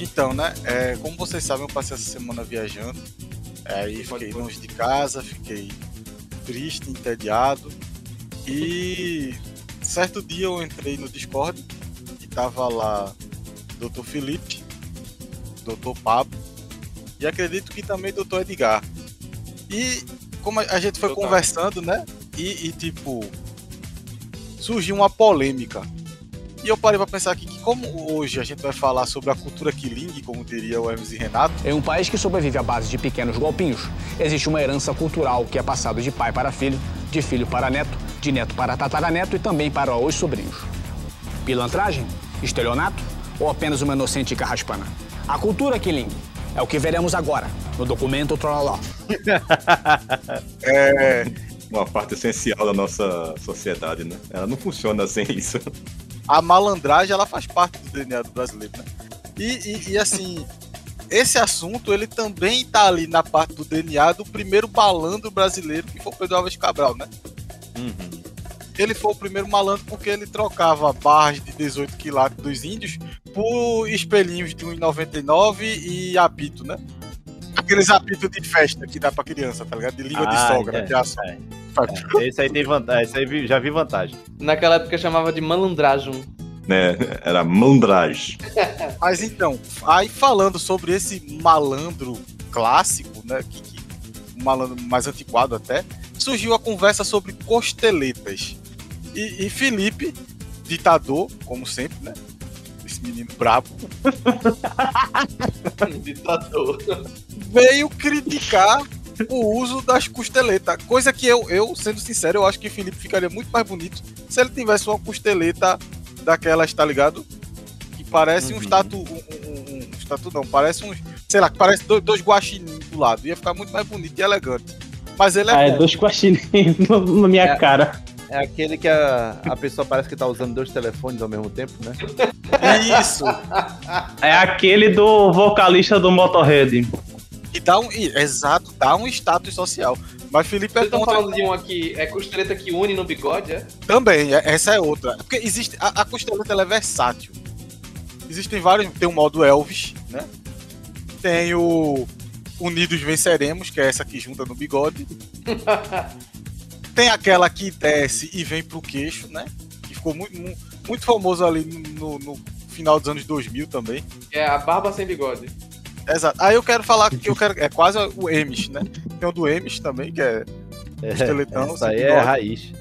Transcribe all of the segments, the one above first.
Então, né? É, como vocês sabem, eu passei essa semana viajando. Aí fiquei longe de casa, fiquei triste, entediado. E certo dia eu entrei no Discord e tava lá Dr. Felipe, Dr. Pablo e acredito que também Dr. Edgar. E como a gente foi Total. conversando, né? E, e, tipo surgiu uma polêmica. E eu parei pra pensar aqui que como hoje a gente vai falar sobre a cultura Killing, como diria o Hermes e Renato, Em um país que sobrevive à base de pequenos golpinhos, existe uma herança cultural que é passada de pai para filho, de filho para neto, de neto para tataraneto e também para os sobrinhos. Pilantragem? Estelionato? Ou apenas uma inocente carraspana? A cultura Killing é o que veremos agora, no documento Trololó. é, Uma parte essencial da nossa sociedade, né? Ela não funciona sem isso. a malandragem ela faz parte do DNA do brasileiro, né? E, e- e, assim, esse assunto ele também tá ali na parte do DNA do primeiro malandro brasileiro que foi o Pedro Alves Cabral, né? Uhum. Ele foi o primeiro malandro porque ele trocava barras de 18 quilates dos índios por espelhinhos de 1,99 e apito, né? Aqueles apitos de festa que dá pra criança, tá ligado? De língua de Ah, sogra, é, de aço. é. É, esse aí tem vantagem. Esse aí vi- já vi vantagem. Naquela época chamava de malandragem. Né? Era mandragem. Mas então, aí falando sobre esse malandro clássico, né? Que, que- um malandro mais antiquado até, surgiu a conversa sobre costeletas. E, e Felipe, ditador, como sempre, né? Menino brabo, Ditador. veio criticar o uso das costeletas. Coisa que eu, eu, sendo sincero, eu acho que Felipe ficaria muito mais bonito se ele tivesse uma costeleta daquelas, tá ligado? Que parece um Uhum. estatu. Um, um, um, um estatu não, parece uns. Sei lá, que parece dois, dois guaxininhos do lado. Ia ficar muito mais bonito e elegante. Mas ele é Ah, é dois guaxinins na minha É. cara. É aquele que a, a pessoa parece que tá usando dois telefones ao mesmo tempo, né? Isso. É aquele do vocalista do Motorhead. E dá um. e- exato, dá um status social. Mas Felipe é Vocês estão contra falando de uma que é costeleta que une no bigode, é? Também, é- essa é outra. Porque existe. A, a costeleta ela é versátil. Existem vários. Tem o modo Elvis, né? Tem o Unidos Venceremos, que é essa que junta no bigode. Tem aquela que desce e vem pro queixo, né? Que ficou muito, mu- muito famoso ali no, no final dos anos 2000 também. É a barba sem bigode. Exato. Aí eu quero falar que eu quero. É quase o Emis, né? Tem o do Emis também, que é Costeletão, Essa aí sem é raiz.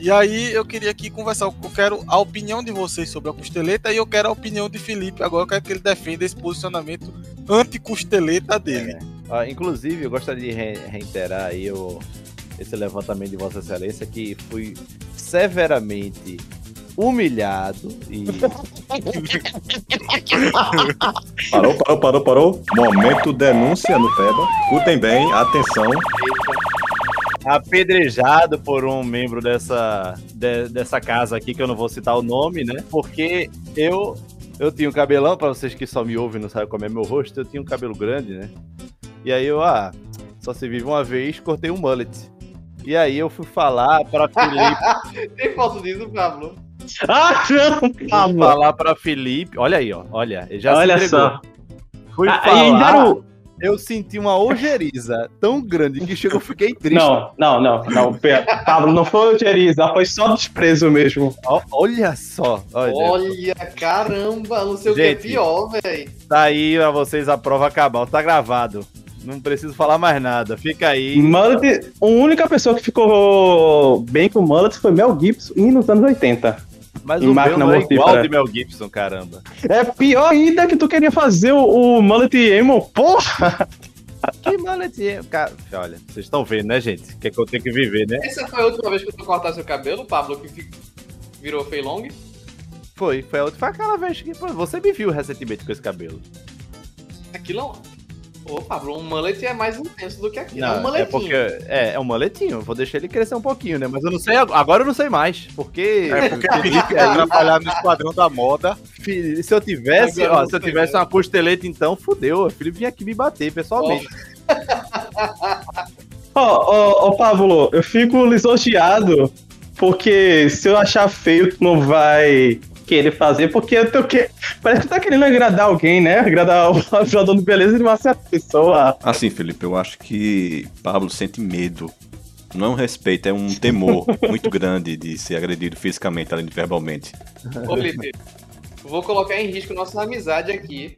E aí eu queria aqui conversar, eu quero a opinião de vocês sobre a costeleta e eu quero a opinião de Felipe. Agora eu quero que ele defenda esse posicionamento anti-costeleta dele. Ó, inclusive, eu gostaria de re- reiterar aí o, esse levantamento de Vossa Excelência que fui severamente humilhado e Parou, parou, parou, parou. Momento denúncia no Peba. Escutem bem, atenção. apedrejado por um membro dessa, de- dessa casa aqui, que eu não vou citar o nome, né? Porque eu eu tinha um cabelão, pra vocês que só me ouvem e não sabem como é meu rosto, eu tinha um cabelo grande, né? E aí eu, ah, só se vive uma vez, cortei um mullet. E aí eu fui falar pra Felipe, Tem foto disso, Pablo? Ah, não, fui calma. falar pra Felipe, olha aí, ó, olha, ele já Olha se entregou. só. Fui Ah, e ainda falar, o... eu senti uma ojeriza tão grande que chegou, eu fiquei triste. Não, não, não, não. Pablo, não foi o Teriza, foi só desprezo mesmo. Olha só, olha. Olha, caramba, não sei o que é Gente. pior, velho. Tá aí pra vocês a prova cabal, tá gravado. Não preciso falar mais nada. Fica aí. Mullet, a única pessoa que ficou bem com o Mullet foi Mel Gibson e nos anos 80. Mas Em o meu máquina não é igual de Mel Gibson, caramba. É pior ainda que tu queria fazer o, o Mullet Emo. Porra! Que mullet é? Cara, olha, vocês estão vendo, né, gente? O que, é que eu tenho que viver, né? Essa foi a última vez que tu cortasse seu cabelo, Pablo, que virou feilong? Foi, foi, a outra, foi aquela vez que pô, você me viu recentemente com esse cabelo. Aquilo. Ô, Pablo, um mullet é mais intenso do que aquilo. é um Não, é mulletinho. porque é, é um maletinho. Vou deixar ele crescer um pouquinho, né? Mas eu não sei ag- agora, eu não sei mais, porque É porque Felipe quer trabalhar no esquadrão da moda. Se eu tivesse, ó, não se eu tivesse né? uma costeleta, então fudeu. O Felipe vinha aqui me bater pessoalmente. Ó, ó, ó, Pablo, eu fico lisonjeado porque se eu achar feio, tu não vai querer fazer, porque eu tô que... parece que tu tá querendo agradar alguém, né? Agradar o jogador de beleza de uma certa pessoa. Assim, Felipe, eu acho que Pablo sente medo. Não é um respeito, é um temor muito grande de ser agredido fisicamente, além de verbalmente. Ô, Felipe, vou colocar em risco nossa amizade aqui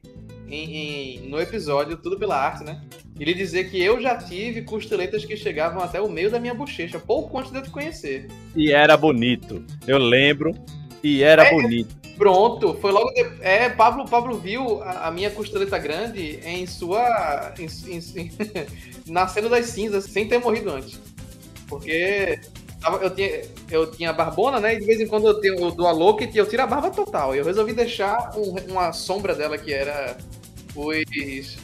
em- em- no episódio Tudo pela Arte, né? E lhe dizer que eu já tive costeletas que chegavam até o meio da minha bochecha, pouco antes de eu te conhecer. E era bonito. Eu lembro. E era É. bonito. Pronto, foi logo de... É, Pablo, Pablo viu a, a minha costeleta grande em sua. em- em- nascendo das cinzas, sem ter morrido antes. Porque eu tinha, eu tinha barbona, né? E de vez em quando eu, tenho, eu dou a louca e eu tiro a barba total. E eu resolvi deixar um- uma sombra dela que era os.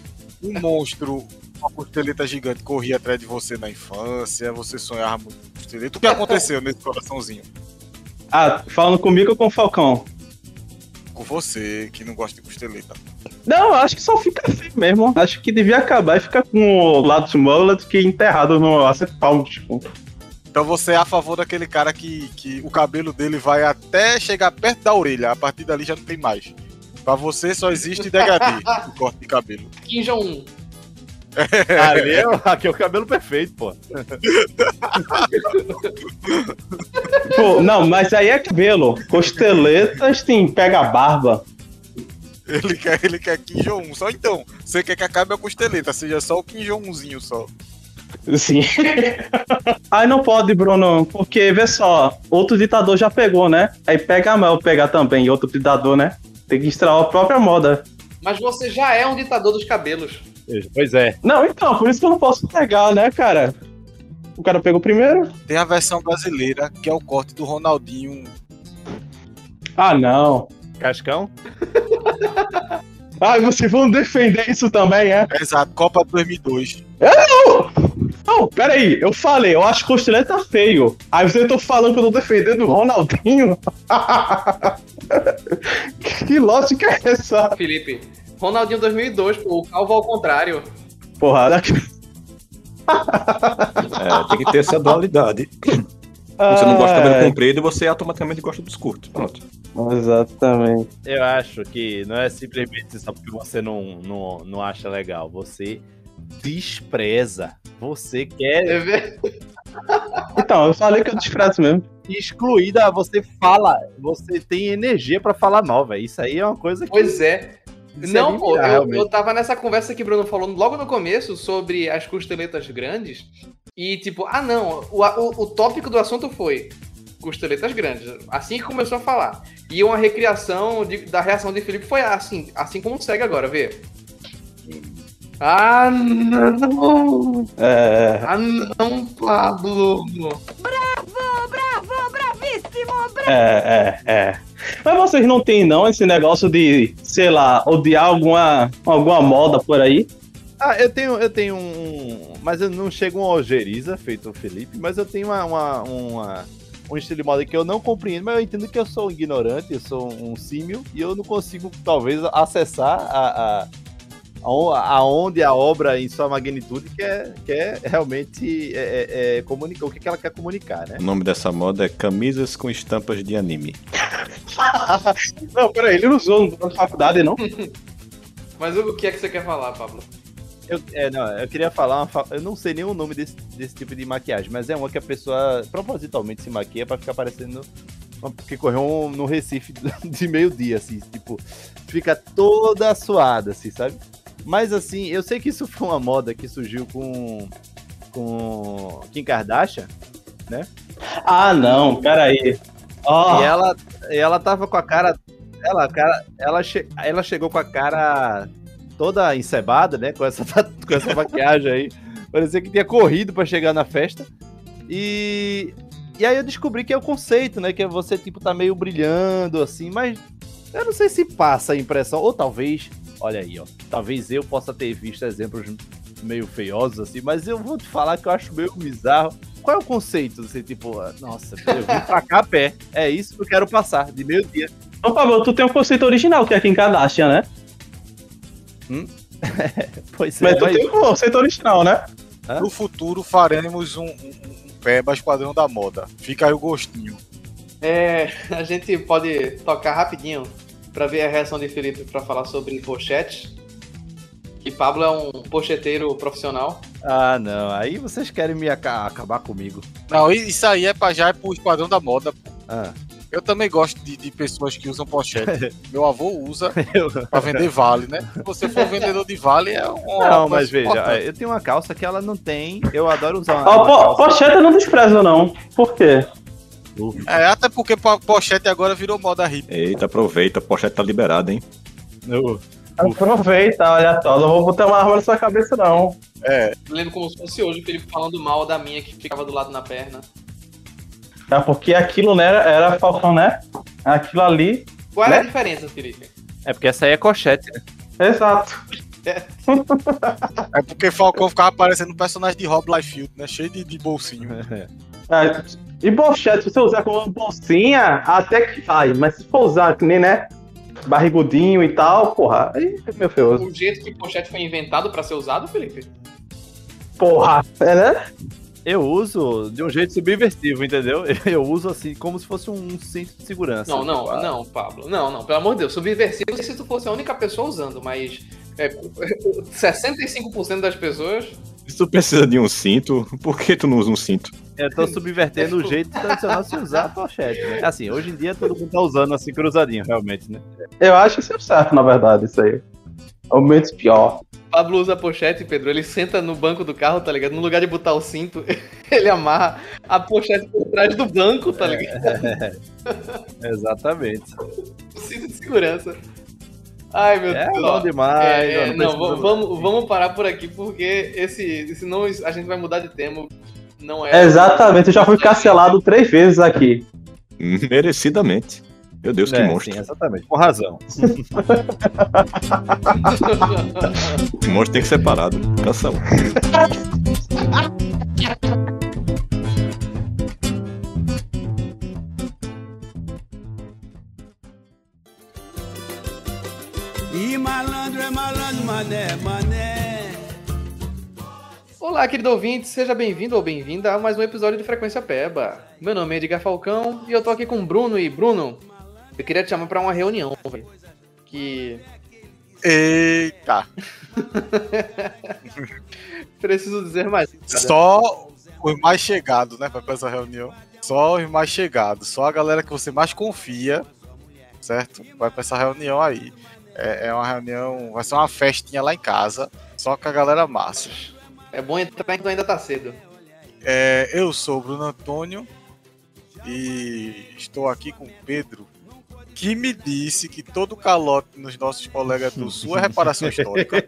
Um monstro, uma costeleta gigante corria atrás de você na infância, você sonhava muito com costeleta. O que aconteceu nesse coraçãozinho? Ah, falando comigo ou com o Falcão? Com você, que não gosta de costeleta. Não, acho que só fica feio mesmo. Acho que devia acabar e ficar com o lado de mullet que enterrado no acepal, tipo. Então você é a favor daquele cara que, que o cabelo dele vai até chegar perto da orelha, a partir dali já não tem mais. Pra você só existe degradê, o corte de cabelo. Kim Jong-un. Ali é, o- aqui é o cabelo perfeito, pô. Pô, não, mas aí é cabelo. Costeletas tem pega a barba. Ele quer, ele quer Kim Jong-un. Só então, você quer que acabe a costeleta, seja só o Kim Jong-unzinho só. Sim. Aí não pode, Bruno, porque vê só, outro ditador já pegou, né? Aí pega a Mel pegar também, outro ditador, né? Tem que estralar a própria moda. Mas você já é um ditador dos cabelos. Pois é. Não, então, por isso que eu não posso pegar, né, cara? O cara pegou primeiro? Tem a versão brasileira, que é o corte do Ronaldinho. Ah, não. Cascão? Ah, vocês vão defender isso também, é? Exato, Copa 2002. Não, peraí, eu falei, eu acho costeleta feio. Aí vocês estão falando que eu tô defendendo o Ronaldinho? que lógica é essa? Felipe. Ronaldinho 2002, pô, o calvo ao contrário. Porra, daqui. É, tem que ter essa dualidade. Você não gosta do cabelo comprido e você automaticamente gosta dos curtos. Pronto. Exatamente. Eu acho que não é simplesmente só porque você não, não, não acha legal. Você despreza. Você quer É Então, eu falei que eu desprezo mesmo. excluída. Você fala. Você tem energia pra falar mal, velho. Isso aí é uma coisa que. Pois é. Isso Não, é pô, eu, eu tava nessa conversa que o Bruno falou logo no começo sobre as costeletas grandes. E tipo, ah não, o, o, o tópico do assunto foi costeletas grandes. Assim que começou a falar. E uma recriação de- da reação de Felipe foi assim, assim como segue agora, vê. Ah não! É. Ah não, Pablo! É, é, é. Mas vocês não têm, não, esse negócio de, sei lá, odiar alguma, alguma moda por aí? Ah, eu tenho, eu tenho um. Mas eu não chego uma ojeriza, feito o Felipe, mas eu tenho uma, uma, uma- um estilo de moda que eu não compreendo, mas eu entendo que eu sou um ignorante, eu sou um símio, e eu não consigo, talvez, acessar a, a, aonde a obra em sua magnitude quer, quer realmente é, é, é, comunicar, o que, que ela quer comunicar, né? O nome dessa moda é camisas com estampas de anime. Não, peraí, ele não usou na faculdade, não? Mas o que é que você quer falar, Pablo? Eu, é, não, eu queria falar, uma fa- eu não sei nem o nome desse, desse tipo de maquiagem, mas é uma que a pessoa propositalmente se maquia pra ficar parecendo uma- que correu um- no Recife de meio-dia, assim, tipo, fica toda suada, assim, sabe? Mas assim, eu sei que isso foi uma moda que surgiu com com Kim Kardashian, Ah, não, peraí. Ó, e ela ela tava com a cara ela, cara, ela, che- ela chegou com a cara toda encebada, né? Com essa, com essa maquiagem aí. Parecia que tinha corrido pra chegar na festa. E, e aí eu descobri que é o conceito, né? Que é você, tipo, tá meio brilhando, assim, mas eu não sei se passa a impressão. Ou talvez, olha aí, ó. Talvez eu possa ter visto exemplos meio feiosos, assim, mas eu vou te falar que eu acho meio bizarro. Qual é o conceito? Você, tipo, ah, nossa, eu vim pra cá a pé. É isso que eu quero passar, de meio-dia. Ô, Pablo, tu tem um conceito original que é Kim Kardashian, né? Pois é, Mas tu mas- tem um conceito original, né? Hã? No futuro faremos um, um, um Peba Esquadrão da Moda. Fica aí o gostinho. É, a gente pode tocar rapidinho pra ver a reação de Felipe pra falar sobre pochete. Que Pablo é um pocheteiro profissional. Ah, não. Aí vocês querem me aca- acabar comigo. Não, i- isso aí é pra já é pro Esquadrão da Moda. Ah, Eu também gosto de, de pessoas que usam pochete. Meu avô usa pra vender vale, né? Se você for vendedor de vale, é um. Não, mas veja, eu tenho uma calça que ela não tem. Eu adoro usar uma, Ó, uma po- calça. pochete eu não desprezo, não. Por quê? É, até porque po- pochete agora virou moda hippie. Eita, aproveita, a pochete tá liberada, hein? Eu- Aproveita, olha só. Não vou botar uma arma na sua cabeça, não. É, Lembro como se fosse hoje o Felipe falando mal da minha que ficava do lado na perna. É porque aquilo né, era, Falcão, né? Aquilo ali. Qual era a Né? diferença, Felipe? É porque essa aí é cochete, né? Exato. é porque Falcão ficava parecendo um personagem de Rob Liefeld, né? Cheio de, de bolsinho. É, e pochete, se você usar como bolsinha, até que vai. Mas se for usar que nem, né? Barrigudinho e tal, porra, aí é meu feioso. O jeito que pochete foi inventado pra ser usado, Felipe? Porra, é, né? Eu uso de um jeito subversivo, entendeu? Eu uso assim, como se fosse um cinto de segurança. Não, não, Tipo, ah, não, Pablo. Não, não, pelo amor de Deus. Subversivo se tu fosse a única pessoa usando, mas é, 65% das pessoas. Se tu precisa de um cinto, por que tu não usa um cinto? Eu tô subvertendo o jeito tradicional de se usar a pochete, né? Assim, hoje em dia todo mundo tá usando assim cruzadinho, realmente, né? Eu acho que isso é certo, na verdade, isso aí. É o menos pior. Pablo usa pochete, Pedro. Ele senta no banco do carro, tá ligado? No lugar de botar o cinto, ele amarra a pochete por trás do banco, tá ligado? Exatamente. O cinto de segurança. Ai, meu É Deus. bom demais. É, é, não, vamos, vamos parar por aqui, porque esse, senão a gente vai mudar de tema. Não é. Exatamente, eu já fui cancelado três vezes aqui. Merecidamente. Meu Deus, que É, monstro. sim, exatamente. Com razão. Monstro tem que ser parado. Cancela. malandro é malandro, mané, mané. Olá, querido ouvinte, seja bem-vindo ou bem-vinda a mais um episódio de Frequência Peba. Meu nome é Edgar Falcão e eu tô aqui com o Bruno. E Bruno, eu queria te chamar pra uma reunião, velho. Que Eita! preciso dizer mais. Só os mais chegados, né? Pra essa reunião. Só os mais chegados. Só a galera que você mais confia, certo? Vai pra essa reunião aí. É, é uma reunião. Vai ser uma festinha lá em casa. Só com a galera massa. É bom entrar ainda tá cedo. É, eu sou o Bruno Antônio e estou aqui com o Pedro, que me disse que todo calote nos nossos colegas do Sul é reparação histórica.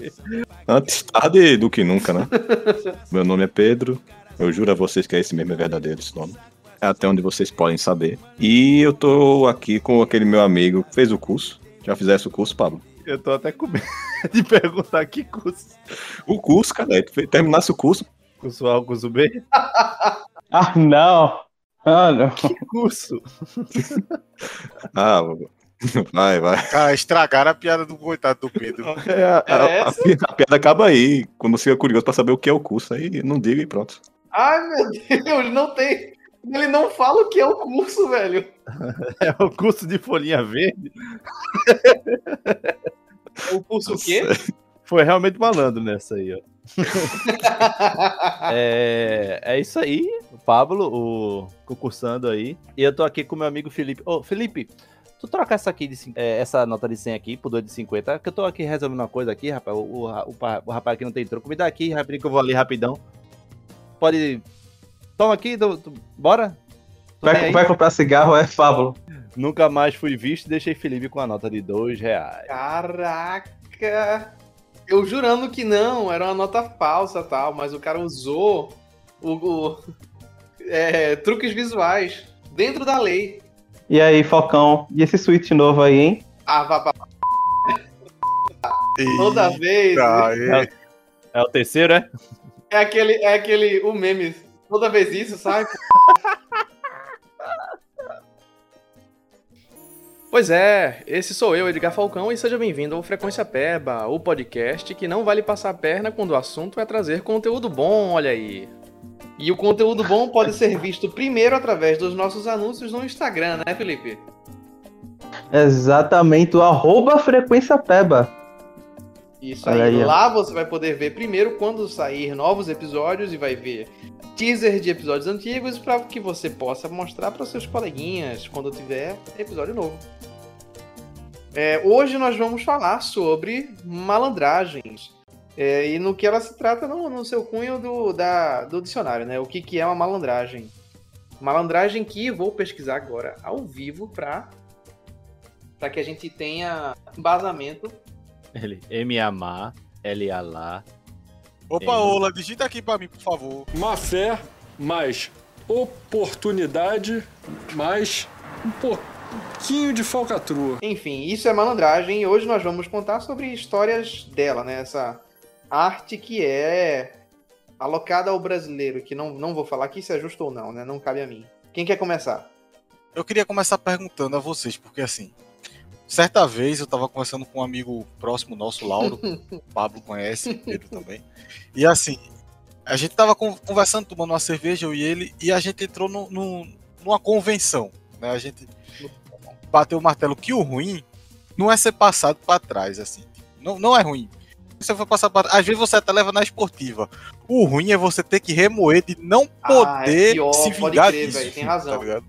Antes tarde do que nunca, né? Meu nome é Pedro. Eu juro a vocês que é esse mesmo é verdadeiro esse nome. É até onde vocês podem saber. E eu tô aqui com aquele meu amigo que fez o curso. Já fizesse o curso, Pablo? Eu tô até com medo de perguntar que curso. O curso, cara. Terminasse o curso. Curso A ou curso B? Ah, não. Ah, não. Que curso? Ah, vai, vai. Cara, estragaram a piada do coitado do Pedro. É, a, Era a- a essa? pi- a piada acaba aí. Quando você fica curioso pra saber o que é o curso, aí não diga e pronto. Ai, meu Deus, não tem. Ele não fala o que é o curso, velho. É o curso de folhinha verde? O curso o quê? Foi realmente malandro nessa aí, ó. É, é isso aí, o Pablo, o concursando aí. E eu tô aqui com meu amigo Felipe. Ô, Felipe, tu troca essa aqui de, é, essa nota de 100 aqui por 2 de 50, que eu tô aqui resolvendo uma coisa aqui, rapaz. O, o, o, o rapaz aqui não tem troco. Me dá aqui, rapidinho, que eu vou ali rapidão. Pode. Toma aqui, tu- tu- bora? Vai, vai comprar cigarro é Fábulo. Nunca mais fui visto e deixei Felipe com a nota de 2 reais. Caraca! Eu jurando que não, era uma nota falsa tal, mas o cara usou o, o- é, truques visuais dentro da lei. E aí, Falcão? E esse Switch novo aí, hein? Ah, vá, vá, toda vez. Eita, É o terceiro, é? É aquele, é aquele, o meme. Toda vez isso, sabe? Pois é, esse sou eu, Edgar Falcão, e seja bem-vindo ao Frequência Peba, o podcast que não vale passar a perna quando o assunto é trazer conteúdo bom, olha aí. E o conteúdo bom pode ser visto primeiro através dos nossos anúncios no Instagram, né, Felipe? Exatamente, o arroba Frequência Peba. Isso aí. aí. Lá você vai poder ver primeiro quando sair novos episódios e vai ver teaser de episódios antigos para que você possa mostrar para seus coleguinhas quando tiver episódio novo. É, hoje nós vamos falar sobre malandragens. É, e no que ela se trata no, no seu cunho do, da- do dicionário, né? O que, que é uma malandragem? Malandragem que vou pesquisar agora ao vivo para para que a gente tenha embasamento Ele, M-A-M-A, L-A-Lá. Opa, Tem. Ola, digita aqui pra mim, por favor. Má fé, mais oportunidade, mais um pouquinho de falcatrua. Enfim, isso é malandragem e hoje nós vamos contar sobre histórias dela, né? Essa arte que é alocada ao brasileiro, que não, não vou falar aqui se é justo ou não, né? Não cabe a mim. Quem quer começar? Eu queria começar perguntando a vocês, porque assim, certa vez eu tava conversando com um amigo próximo nosso, Lauro, o Pablo conhece, Pedro também. E assim, a gente tava con- conversando, tomando uma cerveja, eu e ele, e a gente entrou no, no- numa convenção, né? A gente bateu o martelo que o ruim não é ser passado pra trás, assim. Não, não é ruim. Você for passar pra Às vezes você até leva na esportiva. O ruim é você ter que remoer de não Ah, poder é pior, se pode vingar crer, disso. velho, tem razão. Tá?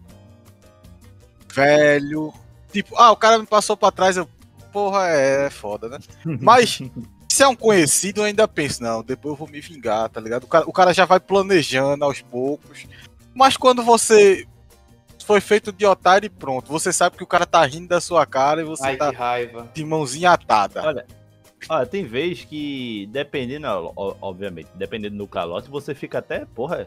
Velho. Tipo, ah, o cara me passou pra trás, eu. Porra, é, é foda, né? Mas, se é um conhecido, eu ainda penso, não, depois eu vou me vingar, tá ligado? O cara, o cara já vai planejando aos poucos. Mas quando você foi feito de otário e pronto, você sabe que o cara tá rindo da sua cara e você Ai, tá raiva. de mãozinha atada. Olha, Olha, tem vez que, dependendo, obviamente, dependendo do calote, você fica até, porra,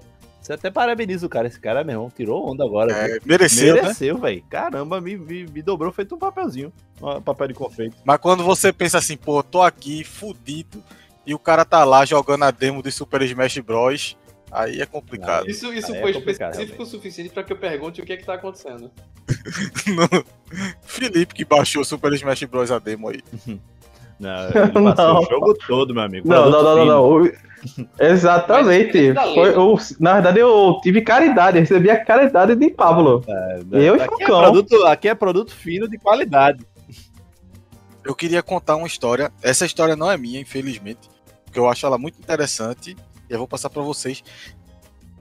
você até parabeniza o cara. Esse cara, meu irmão, tirou onda agora. viu? É, mereceu, né? Mereceu, velho. Caramba, me, me, me dobrou feito um papelzinho. Um papel de confeito. Mas quando você pensa assim, pô, tô aqui, fudido, e o cara tá lá jogando a demo de Super Smash Bros. Aí é complicado. Isso, isso Aí é foi complicado, específico o suficiente para que eu pergunte o que é que tá acontecendo. Felipe que baixou Super Smash Bros. a demo aí. Não, ele passou Não. o jogo todo, meu amigo. Não, não, não, não, não. Exatamente. Mas- Foi, o- na verdade, eu tive caridade, recebi a caridade de Pablo. Eu e aqui, é Falcão. produto, aqui é produto fino de qualidade. Eu queria contar uma história. Essa história não é minha, infelizmente, porque eu acho ela muito interessante e eu vou passar pra vocês.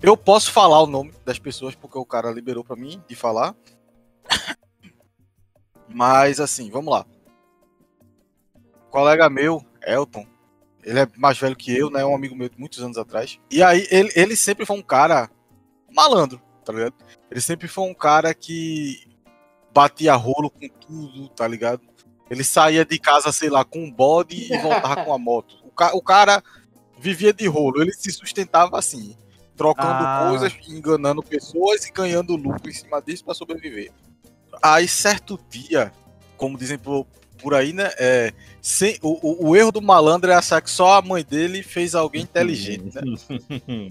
Eu posso falar o nome das pessoas porque o cara liberou pra mim de falar. Mas assim, vamos lá. Colega meu, Elton, ele é mais velho que eu, né? É um amigo meu de muitos anos atrás. E aí, ele, ele sempre foi um cara malandro, tá ligado? Ele sempre foi um cara que batia rolo com tudo, tá ligado? Ele saía de casa, sei lá, com um bode e voltava com a moto. O, ca- o cara vivia de rolo, ele se sustentava assim, trocando Ah. coisas, enganando pessoas e ganhando lucro em cima disso pra sobreviver. Aí, certo dia, como dizem por, por aí, né? É, sem- o, o- o erro do malandro é achar que só a mãe dele fez alguém inteligente, né?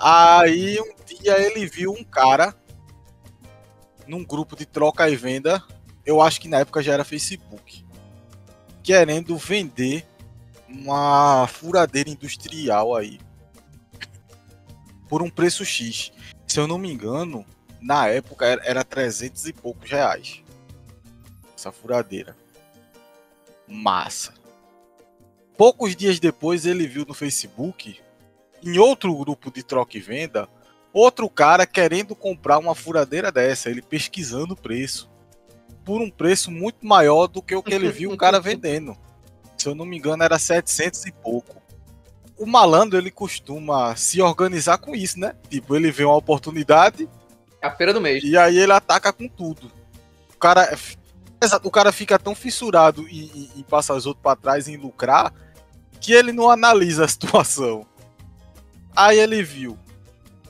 Aí um dia ele viu um cara num grupo de troca e venda, eu acho que na época já era Facebook, querendo vender uma furadeira industrial aí por um preço X. Se eu não me engano, na época era, era 300 e poucos reais. Essa furadeira. Massa. Poucos dias depois ele viu no Facebook em outro grupo de troca e venda, outro cara querendo comprar uma furadeira dessa, ele pesquisando o preço, por um preço muito maior do que o que ele viu o cara vendendo. Se eu não me engano, era 700 e pouco. O malandro, ele costuma se organizar com isso, né? Tipo, ele vê uma oportunidade A feira do mês. e aí ele ataca com tudo. O cara, Exato, o cara fica tão fissurado em, em- em passar os outros pra trás em lucrar que ele não analisa a situação. Aí ele viu,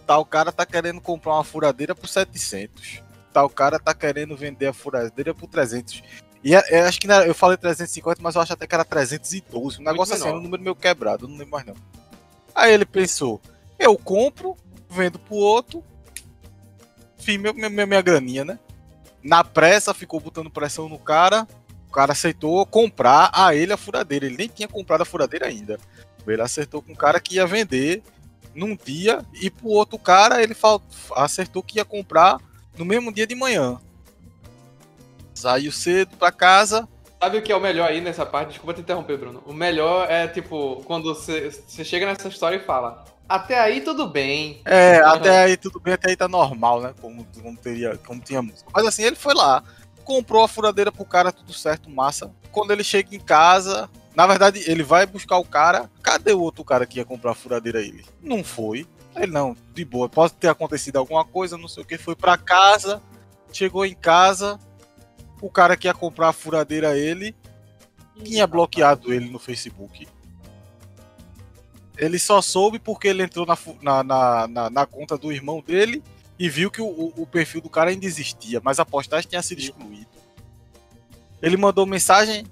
tal cara tá querendo comprar uma furadeira por 700. Tal cara tá querendo vender a furadeira por 300. E é- é, acho que na- eu falei 350, mas eu acho até que era 312. Um negócio assim, era um número meio quebrado, eu não lembro mais não. Aí ele pensou, eu compro, vendo pro outro, fiz meu, minha, minha graninha, né? Na pressa, ficou botando pressão no cara. O cara aceitou comprar a ele a furadeira. Ele nem tinha comprado a furadeira ainda. Ele acertou com o cara que ia vender num dia e pro outro cara ele acertou que ia comprar no mesmo dia de manhã. Saiu cedo pra casa. Sabe o que é o melhor aí nessa parte? Desculpa te interromper, Bruno. O melhor é, tipo, quando você, chega nessa história e fala: Até aí tudo bem. É, até aí tudo bem, até aí tá normal, né? Como, como, teria, como tinha música. Mas assim, ele foi lá, comprou a furadeira pro cara, tudo certo, massa. Quando ele chega em casa, na verdade, ele vai buscar o cara. Cadê o outro cara que ia comprar a furadeira ele? Não foi. Ele não, de boa, pode ter acontecido alguma coisa, não sei o que. Foi pra casa, chegou em casa, o cara que ia comprar a furadeira ele tinha bloqueado ele no Facebook. Ele só soube porque ele entrou na, na, na, na, na conta do irmão dele e viu que o, o- perfil do cara ainda existia, mas a postagem tinha sido excluída. Ele mandou mensagem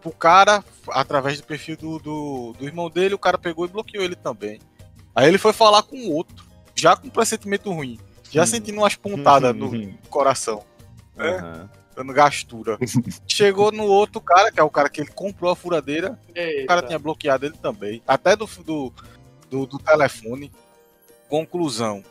pro cara através do perfil do, do, do irmão dele, o cara pegou e bloqueou ele também. Aí ele foi falar com o outro, já com um pressentimento ruim, já sentindo umas pontadas no coração Aham. Dando gastura. Chegou no outro cara, que é o cara que ele comprou a furadeira, o Eita. cara tinha bloqueado ele também. Até do, do, do, do telefone. Conclusão.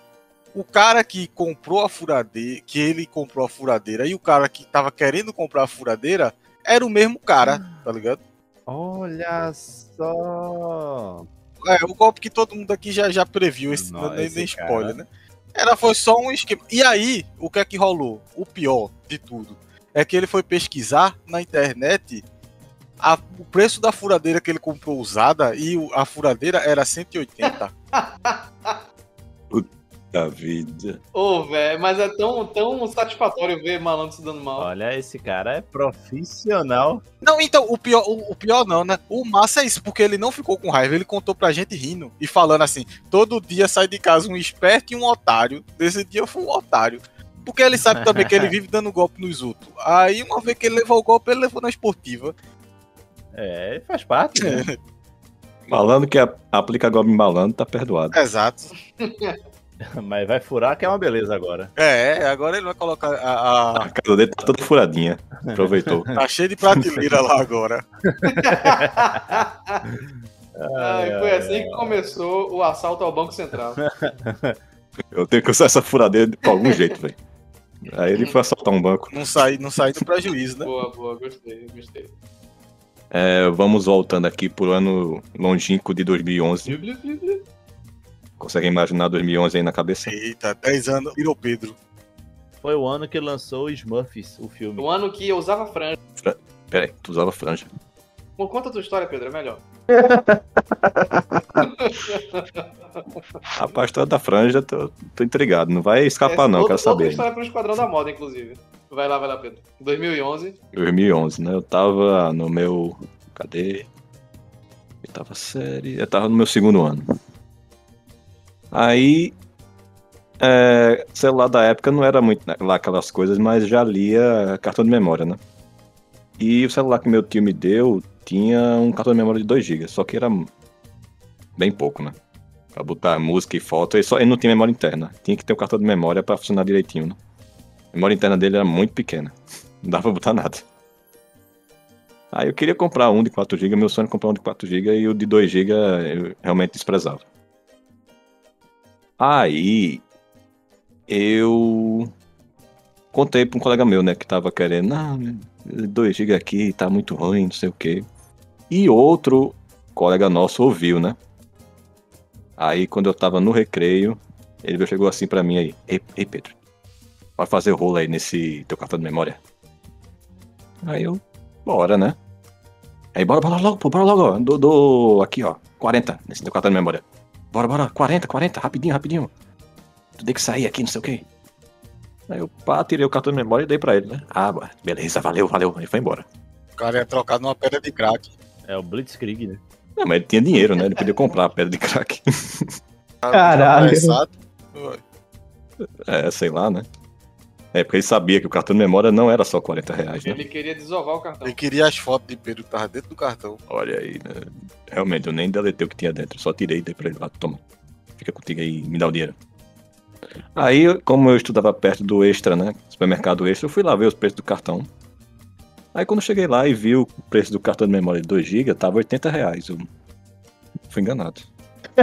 O cara que comprou a furadeira, que ele comprou a furadeira, e o cara que tava querendo comprar a furadeira, era o mesmo cara, tá ligado? Olha só. É, o golpe que todo mundo aqui já, já previu, esse, Não, nem, esse nem cara- spoiler, né? Era, foi só um esquema. E aí, o que é que rolou? O pior de tudo é que ele foi pesquisar na internet a- o preço da furadeira que ele comprou usada e o- a furadeira era 180. Da vida. Ô, velho, mas é tão, tão satisfatório ver malandro se dando mal. Olha, esse cara é profissional. não, então, o pior, o, o pior não, né? O massa é isso, porque ele não ficou com raiva, ele contou pra gente rindo e falando assim: todo dia sai de casa um esperto e um otário. Desse dia foi um otário. Porque ele sabe também que ele vive dando golpe nos outros. Aí, uma vez que ele levou o golpe, ele levou na esportiva. É, faz parte, né? Malandro que aplica golpe em malandro tá perdoado. Exato. Mas vai furar que é uma beleza agora. É, agora ele vai colocar a. a- A casa dele tá toda furadinha. Aproveitou. tá cheio de prateleira lá agora. Ai, foi assim que começou o assalto ao Banco Central. Eu tenho que usar essa furadeira de por algum jeito, velho. Aí ele foi assaltar um banco. Não sair não sair do prejuízo, né? boa, boa, gostei, gostei. É, vamos voltando aqui pro ano longínquo de 2011. Blu, blu, blu, blu. Consegue imaginar 2011 aí na cabeça? Eita, 10 anos, virou Pedro. Foi o ano que lançou o Smurfs, o filme. O ano que eu usava franja. Pera aí, tu usava franja. Bom, conta a tua história, Pedro, é melhor. A história da franja, tô, tô intrigado. Não vai escapar, não, outra, quero Outra saber. história pro Esquadrão da Moda, inclusive. Vai lá, vai lá, Pedro. 2011. 2011, né? Eu tava no meu. Cadê? Eu tava série. Eu tava no meu segundo ano. Aí. É, celular da época não era muito lá aquelas coisas, mas já lia cartão de memória, né? E o celular que meu tio me deu tinha um cartão de memória de 2 GB, só que era bem pouco, né? Pra botar música e foto, ele, só, ele não tinha memória interna. Tinha que ter um cartão de memória pra funcionar direitinho, né? A memória interna dele era muito pequena. Não dava pra botar nada. Aí eu queria comprar um de 4GB, meu sonho era comprar um de 4GB e o de 2GB eu realmente desprezava. Aí eu contei pra um colega meu, né, que tava querendo, não, 2GB aqui tá muito ruim, não sei o quê. E outro colega nosso ouviu, né? Aí quando eu tava no recreio, ele chegou assim pra mim aí, ei, ei Pedro, vai fazer rolo aí nesse teu cartão de memória. Aí eu, bora, né? Aí bora, bora logo, pô, bora logo, ó. Do, do, aqui, ó, 40 nesse teu cartão de memória. Bora, bora, 40, 40, rapidinho, rapidinho. Tu tem que sair aqui, não sei o quê. Aí eu, pá, tirei o cartão de memória e dei pra ele, né? Ah, beleza, valeu, valeu. Aí foi embora. O cara ia trocar numa pedra de crack. É o Blitzkrieg, né? Não, mas ele tinha dinheiro, né? Ele podia comprar a pedra de crack. Caralho. Apressado. É, sei lá, né? É, porque ele sabia que o cartão de memória não era só 40 reais, né? Ele queria desovar o cartão. Ele queria as fotos de Pedro que tava dentro do cartão. Olha aí, né? Realmente, eu nem deletei o que tinha dentro, só tirei e dei pra ele lá, toma. Fica contigo aí, me dá o dinheiro. Aí, como eu estudava perto do Extra, né? Supermercado Extra, eu fui lá ver os preços do cartão. Aí quando eu cheguei lá e vi o preço do cartão de memória de 2GB, tava 80 reais. Eu fui enganado.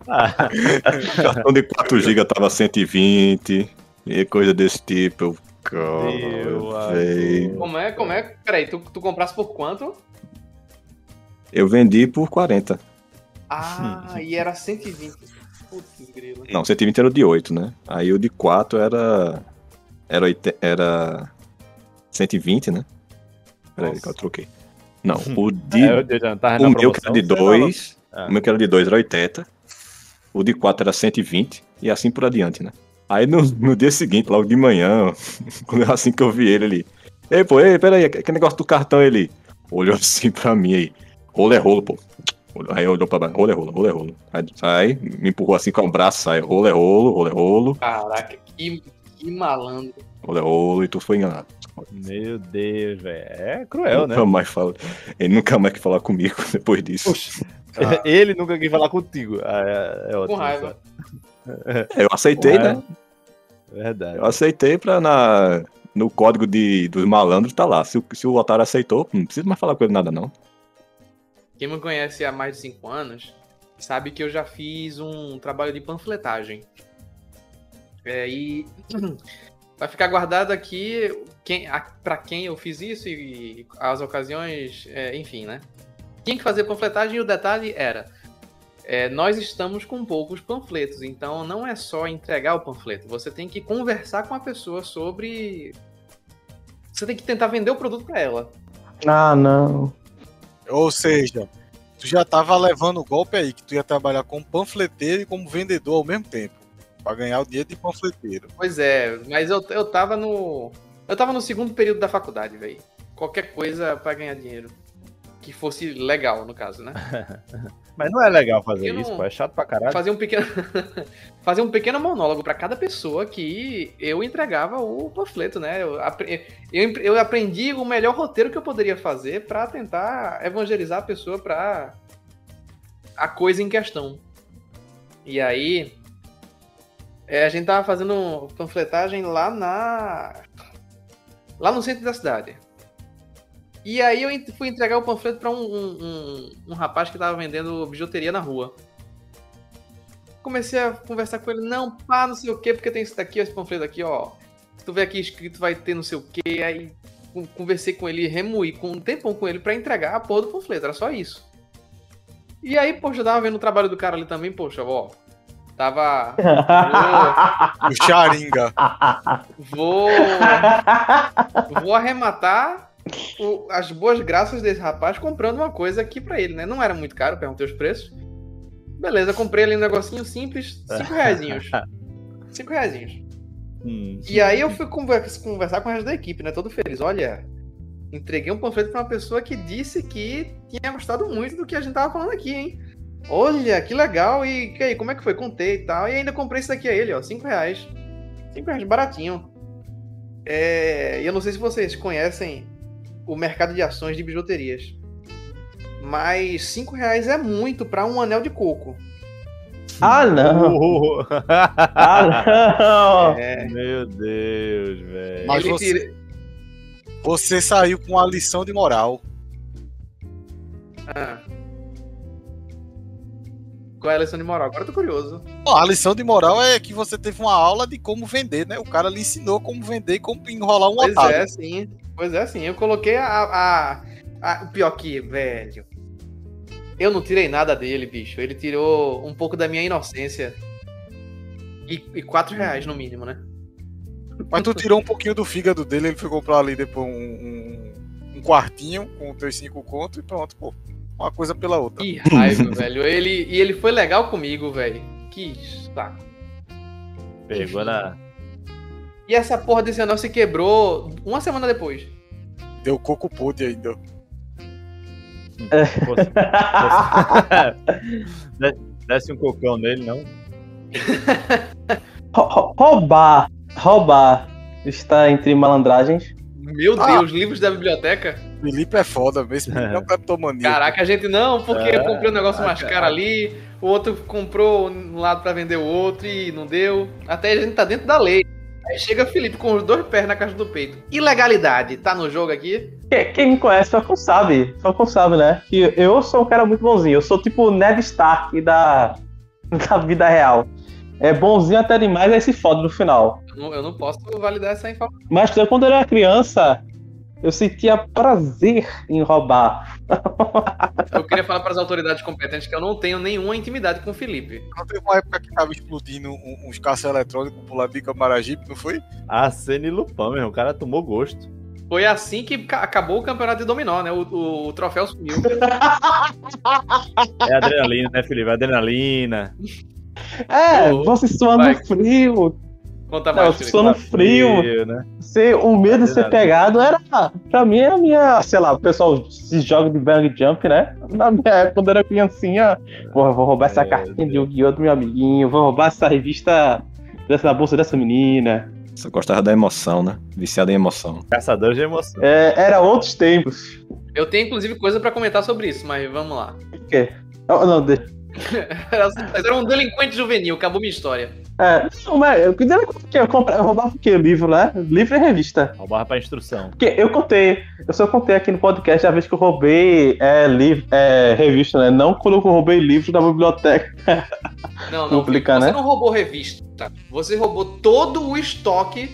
O cartão de 4GB tava 120 e coisa desse tipo. Eu, cara. Como é? Como é? Peraí, tu, tu comprasse por quanto? eu vendi por 40. Ah, e era 120. Putz, grilo. Não, 120 era o de 8, né? Aí o de 4 era. Era, oite- era 120, né? Peraí, que eu troquei. Não, o de. É, eu já tava na o meu que era de você 2. Ah. O meu que era de 2 era 80. O de 4 era 120. E assim por adiante, né? Aí no, no dia seguinte, logo de manhã, quando eu- assim que eu vi ele, ele. Ei, pô, ei, peraí, que, negócio do cartão ele olhou assim pra mim aí. Rolo é rolo, pô. Aí olhou pra baixo, rolo é rolo, rolo é rolo. Aí, aí me empurrou assim com o braço, sai, rolo é rolo, rolo é rolo, Caraca, que, que malandro. rolo é rolo, e tu foi enganado. Meu Deus, velho. É cruel, né? nunca mais fala. Ele nunca mais quis falar comigo depois disso. Ele nunca quis falar contigo. Ah, é, é ótimo. Com raiva. Eu aceitei, Com né? raiva. Verdade. Eu aceitei pra na, no código de, dos malandros tá lá. Se, o- se o otário aceitou, não precisa mais falar com ele nada, não. Quem me conhece há mais de 5 anos sabe que eu já fiz um trabalho de panfletagem. É, e vai ficar guardado aqui quem, a, pra quem eu fiz isso e, as ocasiões, é, enfim, né? Tinha que fazer panfletagem e o detalhe era: é, nós estamos com poucos panfletos, então não é só entregar o panfleto, você tem que conversar com a pessoa sobre. Você tem que tentar vender o produto pra ela. Ah, não. Ou seja, tu já tava levando o golpe aí, que tu ia trabalhar como panfleteiro e como vendedor ao mesmo tempo. Pra ganhar o dinheiro de panfleteiro. Pois é, mas eu, eu tava no. Eu tava no segundo período da faculdade, velho. Qualquer coisa pra ganhar dinheiro. Que fosse legal, no caso, né? Mas não é legal fazer não- isso, pô. É chato pra caralho. Fazer um pequeno. fazer um pequeno monólogo pra cada pessoa que eu entregava o panfleto, né? Eu, apre- eu, eu aprendi o melhor roteiro que eu poderia fazer pra tentar evangelizar a pessoa pra a coisa em questão. E aí. é, a gente tava fazendo panfletagem lá na. Lá no centro da cidade. E aí eu fui entregar o panfleto pra um, um, um- um rapaz que tava vendendo bijuteria na rua. Comecei a conversar com ele, não, pá, não sei o quê, porque tem esse daqui, esse panfleto aqui, ó. Se tu ver aqui escrito, vai ter não sei o quê. Aí con- conversei com ele, remoí com um tempão com ele pra entregar a porra do panfleto, era só isso. E aí, poxa, eu tava vendo o trabalho do cara ali também, poxa, ó. Tava. O Sharinga. Vou. Vou arrematar o- as boas graças desse rapaz comprando uma coisa aqui pra ele, né? Não era muito caro, perguntei os preços. Beleza, comprei ali um negocinho simples, 5 reaisinhos. 5 reaisinhos. Hum. E aí eu fui conver- conversar com o resto da equipe, né? Todo feliz. Olha, entreguei um panfleto pra uma pessoa que disse que tinha gostado muito do que a gente tava falando aqui, hein? Olha, que legal. E, e aí, como é que foi? Contei e tal. E ainda comprei isso daqui a ele, ó. 5 reais. 5 reais, baratinho. É, eu não sei se vocês conhecem o mercado de ações de bijuterias. Mas 5 reais é muito pra um anel de coco. Ah, não. Oh, Ah, não. É, Meu Deus, velho. Mas você- tira- Você saiu com uma lição de moral. Ah. Qual é a lição de moral? Agora eu tô curioso. Bom, a lição de moral é que você teve uma aula de como vender, né? O cara lhe ensinou como vender e como enrolar um Pois otário. é, sim. Pois é, sim. Eu coloquei a, a, a- O pior que, velho. Eu não tirei nada dele, bicho. Ele tirou um pouco da minha inocência. E, e 4 reais no mínimo, né? Mas tu tirou um pouquinho do fígado dele, ele foi comprar ali depois um, um, um quartinho com os teus cinco contos e pronto, pô. Uma coisa pela outra. Que raiva, velho. Ele, e ele foi legal comigo, velho. Que saco. Pegou na. E essa porra desse anel se quebrou uma semana depois. Deu coco podre ainda. Fosse- Des- Desce um cocão nele, não? Rou- rou- Roubar. Roubar está entre malandragens. Meu Ah. Deus, livros da biblioteca? Felipe é foda, menino é um cleptomania. Caraca, a gente não, porque É, eu comprei um negócio mais caro ali, o outro comprou um lado pra vender o outro e não deu. Até a gente tá dentro da lei. Aí chega Felipe com os dois pés na caixa do peito. Ilegalidade, tá no jogo aqui? Quem, me conhece só que sabe, só que sabe, né? Que eu sou um cara muito bonzinho. Eu sou tipo o Ned Stark da, da vida real. É bonzinho até demais, aí se fode no final. Eu não, eu não posso validar essa informação. Mas eu, quando eu era criança, eu sentia prazer em roubar. Eu queria falar para as autoridades competentes que eu não tenho nenhuma intimidade com o Felipe. Não teve uma época que tava explodindo um- uns caças eletrônicos por Labica Maragipe, não foi? Arsene Lupin, meu irmão. O cara tomou gosto. Foi assim que ca- acabou o campeonato de dominó, né? O, o- o troféu sumiu. É adrenalina, né, Felipe? Adrenalina. É, Ô, você suando vai. frio. Conta Não, mais, você Felipe. suando frio. né? Você, o medo de ser Adrenalina. pegado era. Pra mim era a minha. Sei lá, o pessoal se joga de bang jump, né? Na minha época, quando eu era criancinha, porra, vou roubar essa Meu cartinha de Yu-Gi-Oh! do meu amiguinho, vou roubar essa revista dessa bolsa dessa menina. Você gostava da emoção, né? Viciado em emoção. Caçador de emoção. É, era outros tempos. Eu tenho inclusive coisa pra comentar sobre isso, mas vamos lá. O quê? Oh, não, de... Mas era um delinquente juvenil, acabou minha história. É, não, mas eu, eu, eu roubava o quê? Livro, né? Livro e revista. Roubava pra instrução. Porque eu contei, eu só contei aqui no podcast a vez que eu roubei é, livro, é, revista, né? Não quando eu roubei livro da biblioteca. Não, não. Felipe, você né? não roubou revista. Você roubou todo o estoque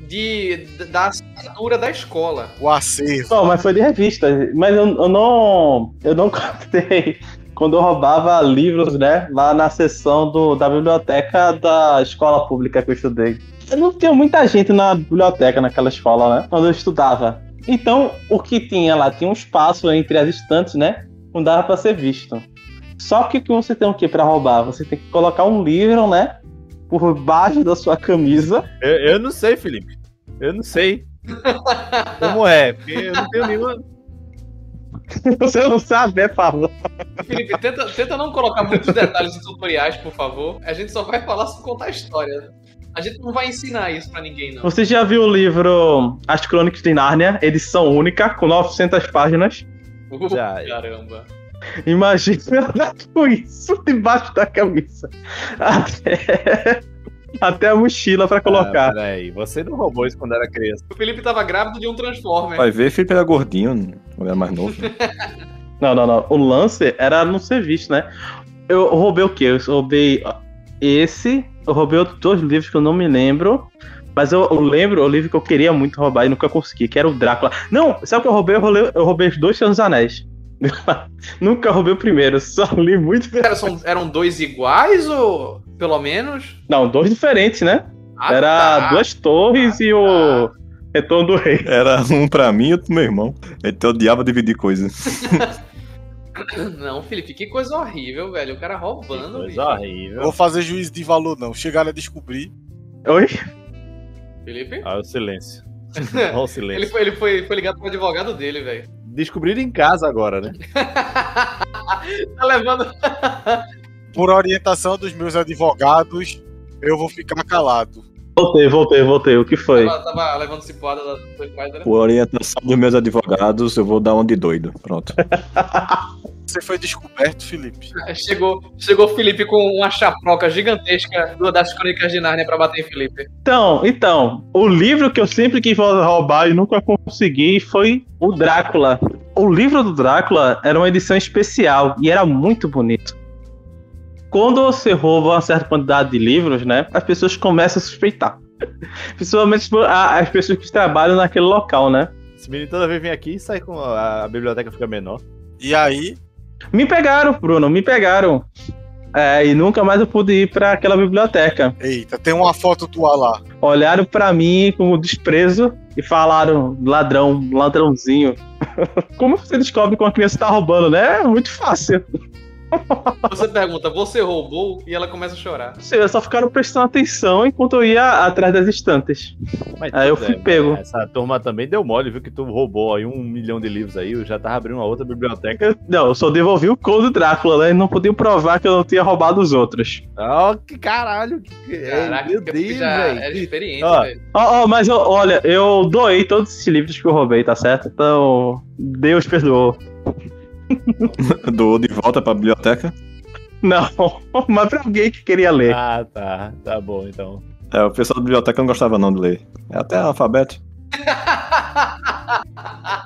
de, da assinatura da escola. O acervo. Não, mas foi de revista. Mas eu, eu não. Eu não contei quando eu roubava livros, né? Lá na seção do, da biblioteca da escola pública que eu estudei. Eu não tinha muita gente na biblioteca naquela escola, né? Quando eu estudava. Então, o que tinha lá? Tinha um espaço entre as estantes, né? Não dava pra ser visto. Só que o que você tem o que pra roubar? Você tem que colocar um livro, né? Por baixo da sua camisa. Eu, eu não sei, Felipe. Eu não sei. Como é? Porque eu não tenho nenhuma. Você não sabe, é, Pablo? Felipe, tenta, tenta não colocar muitos detalhes em tutoriais, por favor. A gente só vai falar se contar a história. A gente não vai ensinar isso pra ninguém, não. Você já viu o livro As Crônicas de Nárnia, edição única, com 900 páginas? Uh, Já. Caramba. Imagina com isso debaixo da camisa. Até, até a mochila pra Ah, colocar. peraí, você não roubou isso quando era criança. O Felipe tava grávido de um Transformer. Vai ver, Felipe era gordinho, quando era mais novo. Não, não, não. O lance era não ser visto, né? Eu roubei o quê? Eu roubei esse, eu roubei outros dois livros que eu não me lembro. Mas eu, eu lembro o livro que eu queria muito roubar e nunca consegui, que era o Drácula. Não, sabe o que eu roubei? Eu roubei, eu roubei os dois Senhor dos Anéis. nunca roubei o primeiro, só li muito. Era, são- eram dois iguais ou pelo menos? Não, dois diferentes, né? Ah, Era tá. duas torres e o Retorno do Rei. Era um pra mim e outro pro meu irmão. Ele odiava dividir coisas. Não, Felipe, que coisa horrível, velho. O cara roubando, bicho. Coisa Eu horrível. vou fazer juízo de valor, não. Chegaram a descobrir. Oi? Felipe? Olha o silêncio. Olha o Ele, silêncio. foi, ele foi, foi ligado pro advogado dele, velho. Descobriram em casa agora, né? Tá levando. Por orientação dos meus advogados, eu vou ficar calado. Voltei, voltei, voltei. O que foi? Tava, tava levando dois pais, né? Por orientação dos meus advogados, eu vou dar um de doido. Pronto. Você foi descoberto, Felipe. Chegou, chegou o Felipe com uma chaproca gigantesca do- das crônicas de Nárnia pra bater em Felipe. Então, então, o livro que eu sempre quis roubar e nunca consegui foi o Drácula. O livro do Drácula era uma edição especial e era muito bonito. Quando você rouba uma certa quantidade de livros, né, as pessoas começam a suspeitar. Principalmente as pessoas que trabalham naquele local, né? Esse menino toda vez vem aqui e sai com a, a biblioteca fica menor. E aí, Me pegaram, Bruno, me pegaram. É, e nunca mais eu pude ir para aquela biblioteca. eita, tem uma foto tua lá. Olharam para mim com desprezo e falaram: ladrão, ladrãozinho. Como você descobre que uma criança tá roubando, né? É muito fácil. Você pergunta, você roubou? E ela começa a chorar. Vocês só ficaram prestando atenção enquanto eu ia atrás das estantes. Mas Aí eu fui é, pego. Essa turma também deu mole, viu? Que tu roubou aí um milhão de livros aí. Eu já tava abrindo uma outra biblioteca. Eu- não, eu só devolvi o Conde Drácula, né? E não podiam provar que eu não tinha roubado os outros. Ó, que caralho. Que... Caraca, meu Deus, já velho. era experiente, Ó, velho. Ó, ó, mas eu- olha, eu doei todos esses livros que eu roubei, tá certo? Então, Deus perdoou. Doou de volta pra biblioteca. Não, mas pra alguém que queria ler. Ah, tá. Tá bom, então. É, o pessoal da biblioteca não gostava não de ler. É até alfabeto.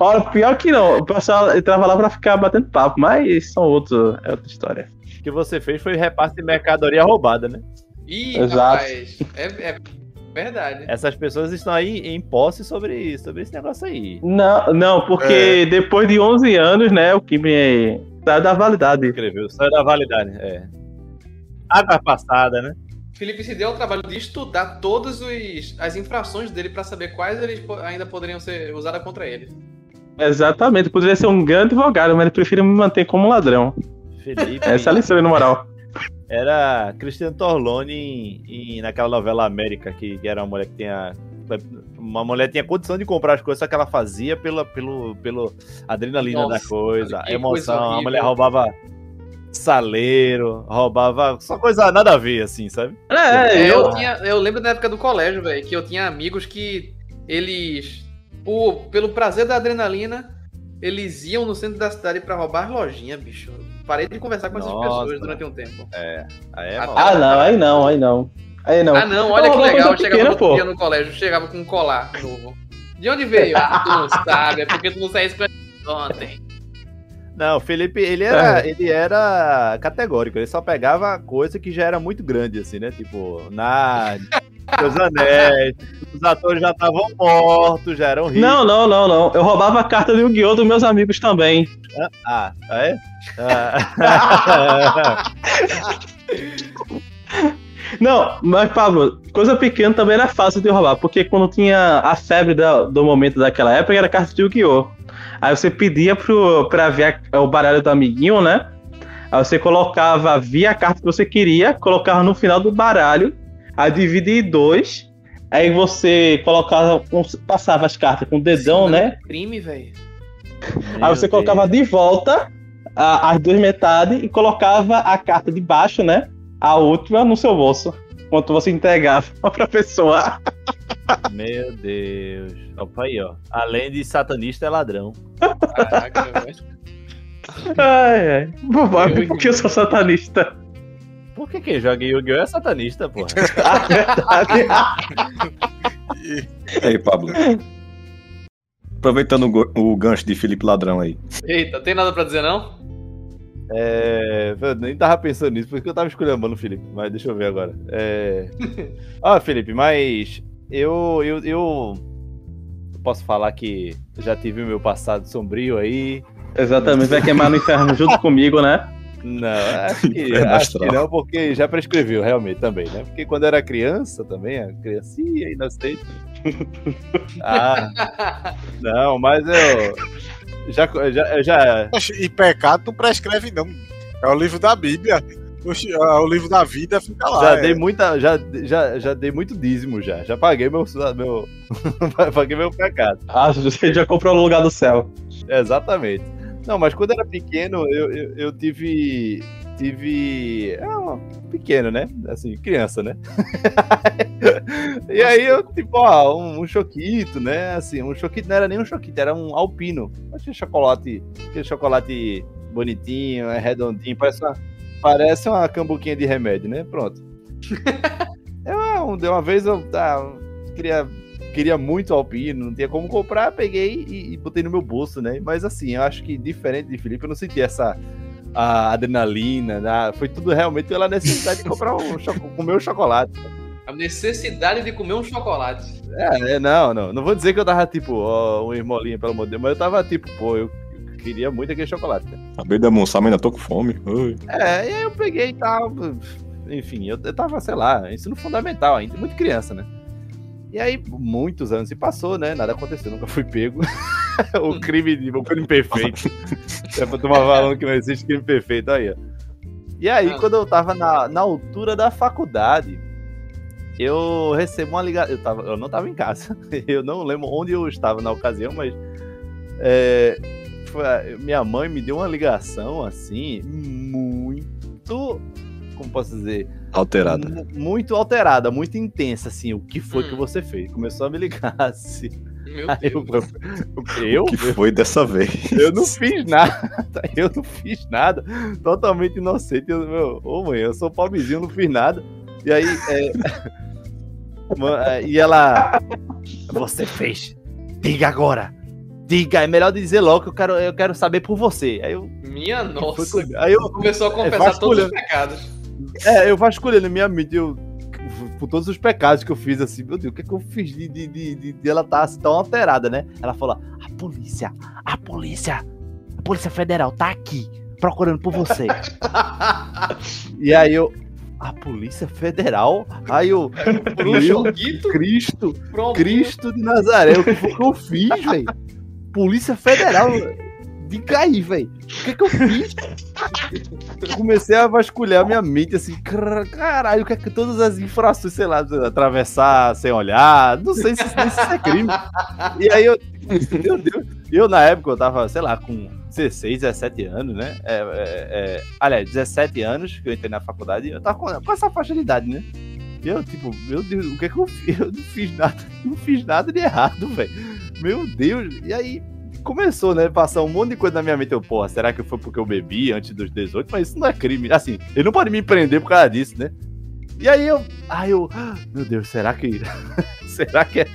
Olha, pior que não, o pessoal entrava lá pra ficar batendo papo, mas são outros, é outra história. O que você fez foi repasse de mercadoria roubada, né? Ih, Exato. rapaz. É, é verdade. Essas pessoas estão aí em posse sobre, sobre esse negócio aí. Não, não, porque depois de 11 anos, né, o que me saiu da validade. Escreveu, só da validade. É. Água passada, né? Felipe se deu ao trabalho de estudar todas os- as infrações dele pra saber quais eles ainda poderiam ser usadas contra ele. Exatamente, poderia ser um grande advogado, mas ele prefere me manter como ladrão. Felipe. Essa é a lição, na moral. Era Cristiano Torlone em, em- naquela novela América, que, que era uma mulher que tinha. Uma mulher tinha condição de comprar as coisas, só que ela fazia pela, pelo, pelo adrenalina Nossa, da coisa, a emoção. coisa a mulher roubava saleiro, roubava só coisa nada a ver, assim, sabe? É, É, eu, eu, tinha, eu lembro na época do colégio, velho, que eu tinha amigos que eles, por, pelo prazer da adrenalina, eles iam no centro da cidade pra roubar lojinha, bicho. Parei de conversar com essas Nossa. pessoas durante um tempo. Aí é Ah, mal. Ah, não, aí não, aí não. Aí não. Ah, não, olha Não, que uma legal. chegava pequena, no pô. dia no colégio, chegava com um colar novo. De onde veio? Ah, tu não sabe, é porque tu não saiu escrevendo ontem. Não, o Felipe, ele era, ele era categórico, ele só pegava coisa que já era muito grande, assim, né? Tipo, na. Os anéis, os atores já estavam mortos, já eram ricos. Não, não, não, não. Eu roubava a carta do Yu-Gi-Oh! dos meus amigos também. Ah, ah, é? Ah. Não, mas Pablo, coisa pequena também era fácil de roubar, porque quando tinha a febre da- do momento daquela época era carta de Yu-Gi-Oh! Aí você pedia pro, pra ver a- o baralho do amiguinho, né? Aí você colocava, via a carta que você queria, colocava no final do baralho, aí dividia em dois, aí você colocava, passava as cartas com o dedão, Isso não é né? um Crime, velho. Aí você colocava de volta a- as duas metades e colocava a carta de baixo, né? A última no seu bolso. Enquanto você entregava pra pessoa. Meu Deus. Opa aí, ó. Além de satanista, é ladrão. Caraca, velho. Ai, ai. Bobagem, porque eu sou satanista. Por que quem joga Yu-Gi-Oh! é satanista, porra? Verdade. E aí, Pablo. Aproveitando o, gancho de Felipe Ladrão aí. Eita, tem nada pra dizer não? É, eu nem tava pensando nisso, porque eu tava escolhendo o Felipe, mas deixa eu ver agora. É... Ah, Felipe, mas eu, eu, eu posso falar que já tive o meu passado sombrio aí. Exatamente, vai queimar no inferno junto comigo, né? Não, acho que, acho que não, porque já prescreveu realmente também, né? Porque quando era criança também, a criancinha inocente. Ah, não, mas eu já, já, já E pecado não prescreve, não. É o livro da Bíblia. É o livro da vida fica lá. Já é. dei muita. Já, já, já dei muito dízimo já. Já paguei meu. meu paguei meu pecado. Ah, você já comprou no lugar do céu. Exatamente. Não, mas quando era pequeno, eu, eu, eu tive. Tive. Uma- pequeno, né? Assim, criança, né? e aí eu, tipo, ó, um, um choquito, né? Assim, um choquito não era nem um choquito, era um alpino. Aquele chocolate. Aquele chocolate bonitinho, é redondinho, parece uma, parece uma cambuquinha de remédio, né? Pronto. eu, ah, um- de uma vez eu ah, queria queria muito alpino, não tinha como comprar, peguei e, e botei no meu bolso, né? Mas assim, eu acho que diferente de Felipe, eu não senti essa a adrenalina, né? foi tudo realmente pela necessidade de comprar um comer um chocolate. A necessidade de comer um chocolate. É, é, não, não, não vou dizer que eu tava tipo, ó, um esmolinha pelo amor de Deus, mas eu tava tipo, pô, eu queria muito aquele chocolate. né? Acabei de almoçar, mas ainda tô com fome. Ui. É, e aí eu peguei e tal. Enfim, eu, eu tava, sei lá, ensino fundamental ainda, muito criança, né? E aí, muitos anos se passou, né? Nada aconteceu, nunca fui pego. o crime, de- o crime perfeito. É pra tomar falando que não existe crime perfeito aí, ó. E aí, Ah. quando eu tava na, na altura da faculdade, eu recebo uma ligação. Eu, tava, eu não tava em casa. Eu não lembro onde eu estava na ocasião, mas. é, foi minha mãe me deu uma ligação assim, muito. Como posso dizer? Alterada. Mu- Muito alterada, muito intensa, assim. O que foi que Hum. você fez? Começou a me ligar assim. Meu Aí eu, Deus. eu, O que foi dessa vez? eu não fiz nada, eu não fiz nada, totalmente inocente. Eu, meu, ô mãe, eu sou pobrezinho, não fiz nada. E aí, é, é, e ela, você fez, diga agora, diga, é melhor dizer logo que eu quero, eu quero saber por você. Aí eu, Minha nossa. foi- aí eu, Começou a confessar faz todos os pecados. É, eu vasculhando minha mente, eu, por todos os pecados que eu fiz, assim, meu Deus, o que, é que eu fiz de, de, de, de- ela estar assim, tão alterada, né? Ela falou, a polícia, a polícia, a polícia federal tá aqui, procurando por você. E aí eu. A Polícia Federal? Aí joguito, Cristo, um Cristo de Nazaré, o que foi que eu fiz, velho? Polícia Federal. Diga aí, velho. O que que eu fiz? Eu comecei a vasculhar minha mente assim, car- caralho, o que é que todas as infrações, sei lá, atravessar sem olhar, não sei se, se isso é crime. E aí eu, meu Deus, eu na época eu tava, sei lá, com 16, 17 anos, né? É, é, é, aliás, 17 anos que eu entrei na faculdade, eu tava com, com essa faixa de idade, né? Eu, tipo, meu Deus, o que é que eu fiz? Eu não fiz nada, não fiz nada de errado, velho. Meu Deus. E aí começou, né? Passar um monte de coisa na minha mente. Eu, porra, será que foi porque eu bebi antes dos 18? Mas isso não é crime. Assim, ele não pode me prender por causa disso, né? E aí eu. Aí eu. Meu Deus, será que. será que é.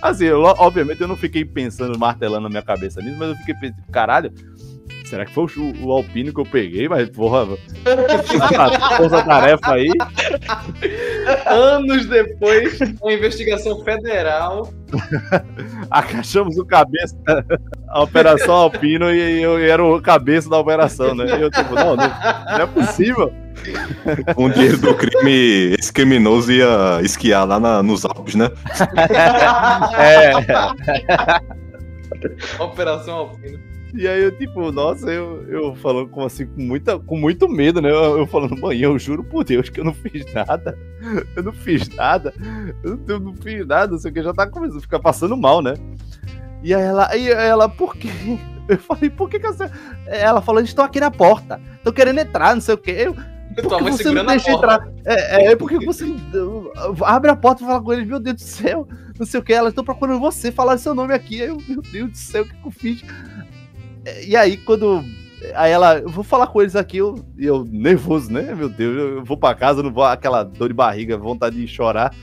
Assim, eu, obviamente eu não fiquei pensando, martelando na minha cabeça nisso, mas eu fiquei pensando, caralho. Será que foi o, o alpino que eu peguei? Mas, porra, força tarefa aí. Anos depois, uma investigação federal. Achamos o cabeça a Operação Alpino e eu era o cabeça da operação, né? E eu, tipo, não, não, não é possível. Com o dinheiro do crime, esse criminoso ia esquiar lá na- nos Alpes, né? É. Operação Alpino. E aí eu, tipo, nossa, eu, eu falando com assim, com, muita, com muito medo, né? Eu, eu falando, mãe, eu juro por Deus que eu não fiz nada. Eu não fiz nada. Eu, não- eu não fiz nada, não sei o que, já tá começando a ficar passando mal, né? E aí ela, aí ela, por quê? Eu falei, por que que você. Ela falou, eles estão aqui na porta, estão querendo entrar, não sei o quê. Eu, Tua Por que você não deixa entrar? É, é porque você abre a porta e fala com eles, meu Deus do céu, não sei o que, elas estão procurando você, falar seu nome aqui. Aí eu, meu Deus do céu, o que, que eu fiz? É, E aí, quando. Aí ela, eu vou falar com eles aqui, eu, eu nervoso, né? Meu Deus, eu vou pra casa, não vou, aquela dor de barriga, vontade de chorar,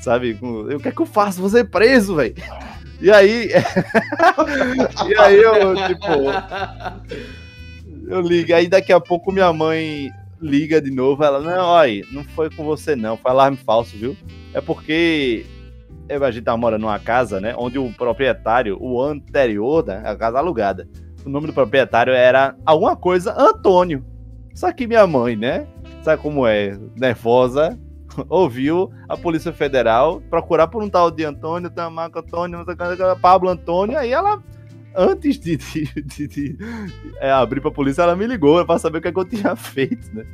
sabe? O que é que eu faço? Vou ser preso, velho. E aí. e aí eu, tipo, eu ligo, aí daqui a pouco minha mãe liga de novo, ela, não, olha, não foi com você não, foi alarme falso, viu? É porque a gente tava morando numa casa, né, onde o proprietário, o anterior, né, a casa alugada, o nome do proprietário era alguma coisa Antônio. Só que minha mãe, né, sabe como é, nervosa, ouviu a Polícia Federal procurar por um tal de Antônio, Tamaco Antônio, Pablo Antônio, aí ela antes de, de, de- de, é, abrir pra polícia, ela me ligou pra saber o que, é que eu tinha feito, né?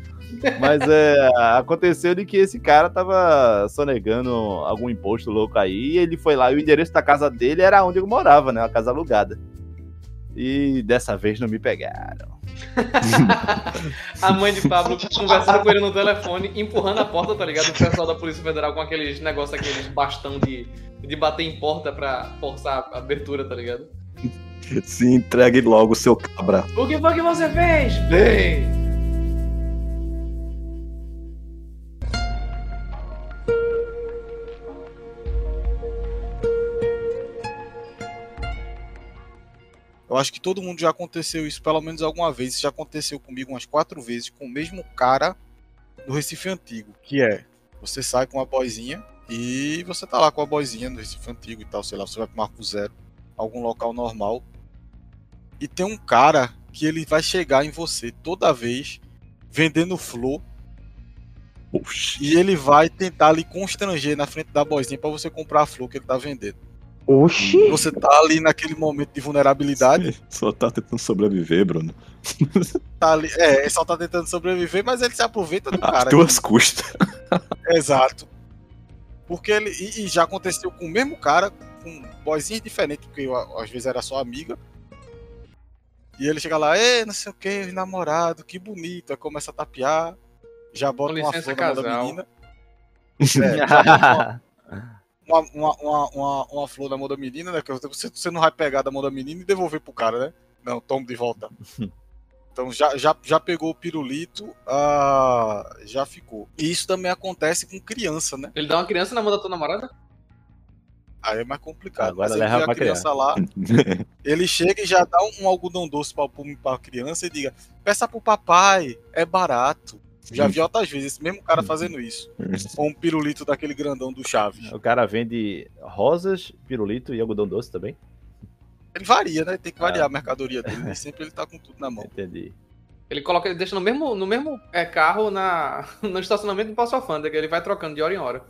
Mas é, aconteceu de que esse cara tava sonegando algum imposto louco aí, e ele foi lá, e o endereço da casa dele era onde eu morava, né? Uma casa alugada. E dessa vez não me pegaram. A mãe de Pablo conversando com ele no telefone, empurrando a porta, tá ligado? O pessoal da Polícia Federal com aqueles negócios, aqueles bastão de, de bater em porta pra forçar a abertura, tá ligado? Se entregue logo, seu cabra. O que foi que você fez? Vem! Eu acho que todo mundo já aconteceu isso pelo menos alguma vez. Isso já aconteceu comigo umas quatro vezes com o mesmo cara do Recife Antigo. Que é, você sai com uma boizinha e você tá lá com a boizinha no Recife Antigo e tal, sei lá, você vai pro Marco Zero, algum local normal. E tem um cara que ele vai chegar em você toda vez vendendo flor Oxi. e ele vai tentar lhe constranger na frente da boizinha pra você comprar a flor que ele tá vendendo. Oxi! Você tá ali naquele momento de vulnerabilidade, Só tá tentando sobreviver, Bruno. tá ali, é, ele só tá tentando sobreviver, mas ele se aproveita do Às cara. tuas custas. Exato. Porque ele. E, e já aconteceu com o mesmo cara, com boyzinhos diferentes, porque eu, às vezes era só amiga. E ele chega lá, ei, não sei o que, namorado, que bonito. Aí começa a tapear, já bota Com uma licença, flor na mão da casal. menina. É, já bota uma, uma, uma, uma, uma flor na mão da menina, né? Que você, você não vai pegar da mão da menina e devolver pro cara, né? Não, toma de volta. Então já, já, já pegou o pirulito, ah, já ficou. E isso também acontece com criança, né? Ele dá uma criança na mão da tua namorada? Aí é mais complicado. Agora Mas leva ele a criança lá, ele chega e já dá um, um algodão doce pra, pra criança e diga: peça pro papai, é barato. Já vi outras vezes esse mesmo cara fazendo isso. Com um pirulito daquele grandão do Chaves. O cara vende rosas, pirulito e algodão doce também? Ele varia, né? Tem que variar Ah. a mercadoria dele. Nem sempre ele tá com tudo na mão. Entendi. Ele coloca, ele deixa no mesmo, no mesmo é, carro na, no estacionamento do Passo Alfândega, ele vai trocando de hora em hora.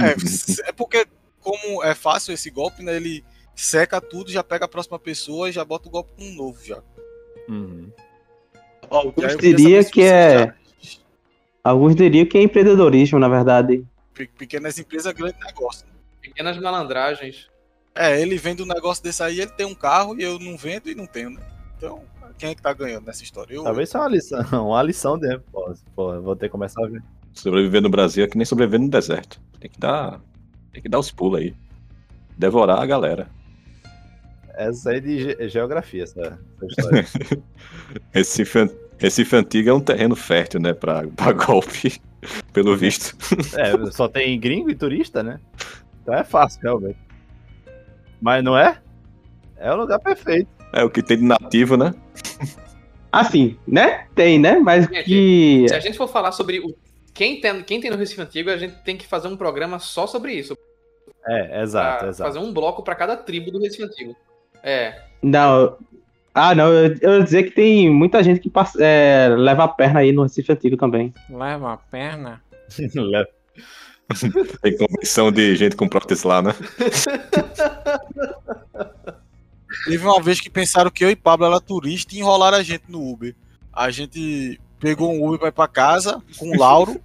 É, é porque, como é fácil esse golpe, né? Ele seca tudo, já pega a próxima pessoa e já bota o golpe com um novo já. Uhum. Alguns diriam que é. já- Alguns diriam que é empreendedorismo, na verdade. Pe- Pequenas empresas, grande negócio. Pequenas malandragens. É, ele vende um negócio desse aí, ele tem um carro e eu não vendo e não tenho, né? Então, quem é que tá ganhando nessa história? Eu, Talvez seja uma lição, uma lição dele. Pô, pô, vou ter que começar a ver. Sobreviver no Brasil é que nem sobreviver no deserto. Tem que dar. Tem que dar os pulos aí. Devorar a galera. Essa aí de ge- geografia, essa, essa história. Recife, Recife Antigo é um terreno fértil, né? Pra, pra golpe, pelo visto. é, só tem gringo e turista, né? Então é fácil, realmente. Mas não é? É o lugar perfeito. É o que tem de nativo, né? Assim, né? Tem, né? Mas que. Se a gente for falar sobre o, quem, tem, quem tem no Recife Antigo, a gente tem que fazer um programa só sobre isso. É, exato, pra exato. Fazer um bloco pra cada tribo do Recife Antigo. É. Não. Ah, não. Eu, eu ia dizer que tem muita gente que passa- é, leva a perna aí no Recife Antigo também. Leva a perna. Leva- Tem convenção de gente com prótese lá, né? Teve uma vez que pensaram que eu e Pablo era turista e enrolaram a gente no Uber. A gente pegou um Uber pra ir pra casa com o Lauro.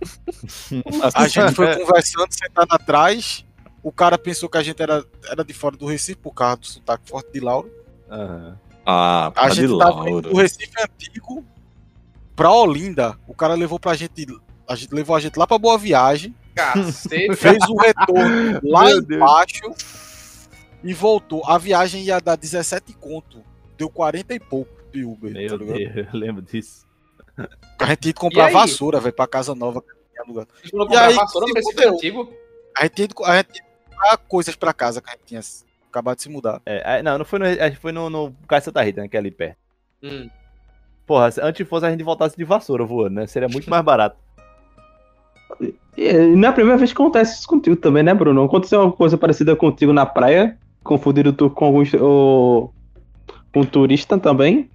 A gente foi conversando, sentado atrás. O cara pensou que a gente era, era de fora do Recife, por causa do sotaque forte de Lauro. Aham. Ah, A tá de gente tava do. Recife Antigo pra Olinda. O cara levou pra gente. A gente levou a gente lá pra Boa Viagem. Cacete. Fez o retorno lá Meu Deus. embaixo e voltou. A viagem ia dar 17 conto. Deu 40 e pouco de Uber. Meu tá ligado? Deus, eu lembro disso. A gente ia comprar vassoura, velho, pra casa nova que tinha gente falou E comprar aí, vassoura se Recife. Antigo. A gente ia, a gente comprar coisas pra casa que a gente tinha acabado de se mudar. É, é, não, não foi no, a gente foi no, no Cais Santa Rita, né, que é ali perto. Hum. Porra, se antes fosse a gente voltasse de vassoura voando, né? Seria muito mais barato. E não é a primeira vez que acontece isso contigo também, né, Bruno? Aconteceu uma coisa parecida contigo na praia, confundiram tu com alguns. O, com um turista também.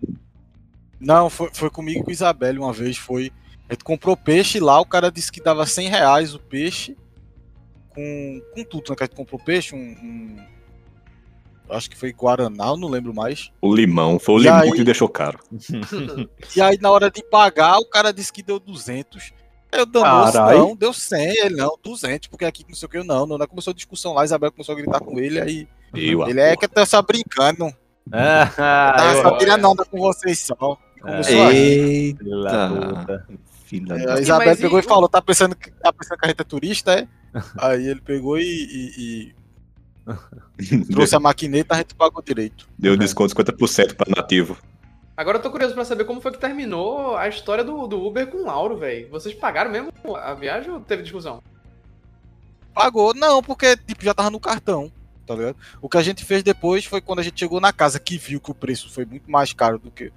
Não, foi, foi comigo e com Isabelle uma vez. Foi. A gente comprou peixe lá, o cara disse que dava 100 reais o peixe. Com, com tudo, né? Que a gente comprou peixe, um. um- acho que foi Guaraná, eu não lembro mais. O limão. Foi o E limão aí? que deixou caro. E aí, na hora de pagar, o cara disse que deu 200. Eu Carai. não, deu 100. Ele não, 200, porque aqui não sei o que, eu não. Não, não começou a discussão lá, Isabel começou a gritar com ele. Aí Eu, ele é que tá só brincando. Ah, Tá eu- só tirando onda com vocês só. E Começou a rir. É, da... A Isabel mas e- pegou e falou: tá pensando, que, tá pensando que a gente é turista, é? Aí ele pegou e, e- e trouxe a maquineta, a gente pagou direito. Deu desconto 50% pra nativo. Agora eu tô curioso pra saber como foi que terminou a história do, do Uber com o Lauro, velho. Vocês pagaram mesmo a viagem ou teve discussão? Pagou, não, porque tipo, já tava no cartão, tá ligado? O que a gente fez depois foi quando a gente chegou na casa, que viu que o preço foi muito mais caro do que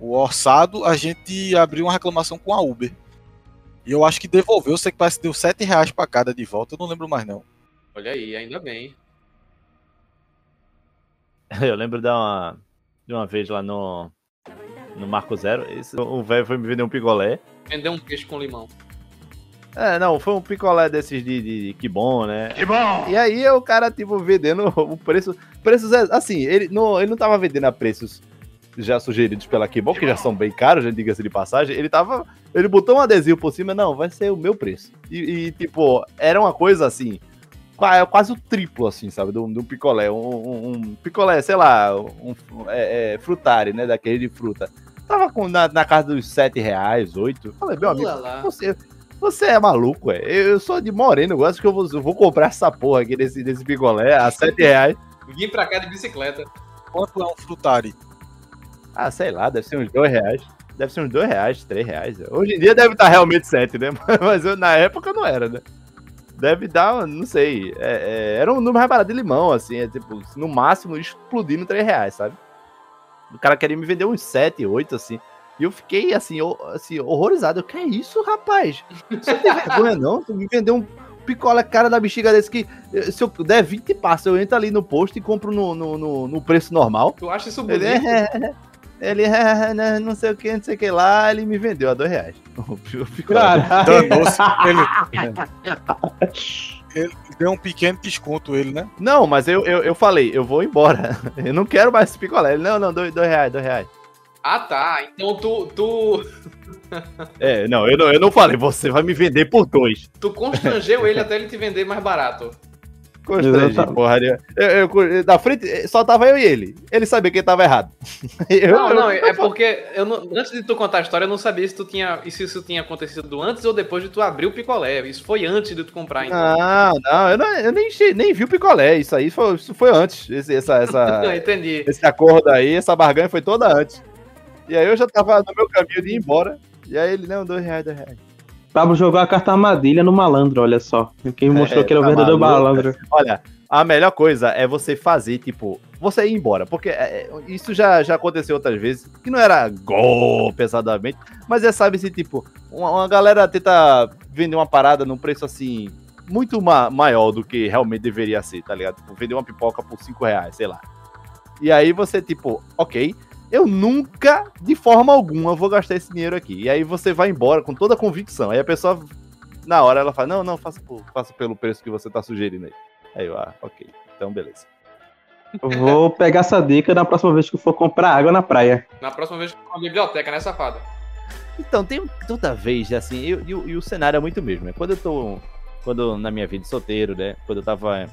o orçado, a gente abriu uma reclamação com a Uber. E eu acho que devolveu, eu sei que parece que deu 7 reais pra cada de volta, eu não lembro mais não. Olha aí, ainda bem. Eu lembro de uma, de uma vez lá no, no Marco Zero. Esse, o velho foi me vender um pigolé. Vender um peixe com limão. É, não, foi um picolé desses de, de, de que bom, né? Que bom! E aí o cara, tipo, vendendo o preço. Preços, é, assim, ele não, ele não tava vendendo a preços já sugeridos pela bom, que já são bem caros, já diga-se de passagem. Ele tava. Ele botou um adesivo por cima, não, vai ser o meu preço. E, e, tipo, era uma coisa assim. qua- Quase o triplo, assim, sabe? Do, do picolé. Um, um- um picolé, sei lá, um, é, é, frutari, né? Daquele de fruta. Tava com, na, na casa dos 7 reais, 8. Eu Falei, meu amigo, você, você é maluco, é? Eu sou de Moreno, eu acho que eu vou, eu vou comprar essa porra aqui desse, desse picolé a 7 reais. Vim pra cá de bicicleta. Quanto é um frutari? Ah, sei lá, deve ser uns 2 reais. Deve ser uns 2 reais, 3 reais. Hoje em dia deve estar realmente 7, né? Mas eu, na época não era, né? Deve dar, não sei. é- é, era um número mais barato de limão, assim. É, tipo, no máximo explodindo 3 reais, sabe? O cara queria me vender uns 7, 8, assim. E eu fiquei, assim, ho- assim horrorizado. Eu, que é isso, rapaz? Você não tem vergonha, não? Tu me vendeu um picolé cara da bexiga desse que, eh, se eu der 20 passos, eu entro ali no posto e compro no, no, no- no preço normal. Tu acha isso bonito? Ele é. Ele é, né, não sei o que, não sei o que lá, ele me vendeu a dois reais. Caralho. Danou-se. Ele, ele deu um pequeno desconto, ele, né? Não, mas eu, eu, eu falei, eu vou embora. Eu não quero mais esse picolé. Ele, não, não, dois, dois reais, dois reais. Ah, tá. Então tu, tu, É, não eu, não, eu não falei, você vai me vender por dois. tu constrangeu ele até ele te vender mais barato. Exatamente. porra. Eu, eu, eu- na frente, só tava eu e ele. Ele sabia que ele tava errado. Eu- Não, não, eu- é porque eu não- antes de tu contar a história, eu não sabia se tu tinha, se isso tinha acontecido antes ou depois de tu abrir o picolé. Isso foi antes de tu comprar, então. Não, não, eu, não, eu nem, nem vi o picolé. Isso aí foi, isso foi antes. Esse, essa, essa, Não, entendi. esse acordo aí, essa barganha foi toda antes. E aí eu já tava no meu caminho de ir embora. E aí ele, não, dois reais, dois reais. Pablo jogou a carta armadilha no malandro, olha só. Quem mostrou É, que ele é o tá verdadeiro maluco. malandro. Olha, a melhor coisa é você fazer, tipo, você ir embora. Porque é, isso já, já aconteceu outras vezes. Que não era gol pesadamente. Mas é, sabe, se tipo, uma, uma galera tenta vender uma parada num preço assim. Muito ma- maior do que realmente deveria ser, tá ligado? Tipo, vender uma pipoca por 5 reais, sei lá. E aí você, tipo, ok, eu nunca, de forma alguma, vou gastar esse dinheiro aqui. E aí você vai embora com toda a convicção. Aí a pessoa, na hora, ela fala, não, não, faça, por- faça pelo preço que você tá sugerindo aí. Aí eu, ah, ok, então beleza. Vou pegar essa dica na próxima vez que eu for comprar água na praia. Na próxima vez que for uma biblioteca, né, safada? Então, tem toda vez, assim, eu- e, o- e o cenário é muito mesmo, né? Quando eu tô, quando na minha vida solteiro, né? Quando eu tava,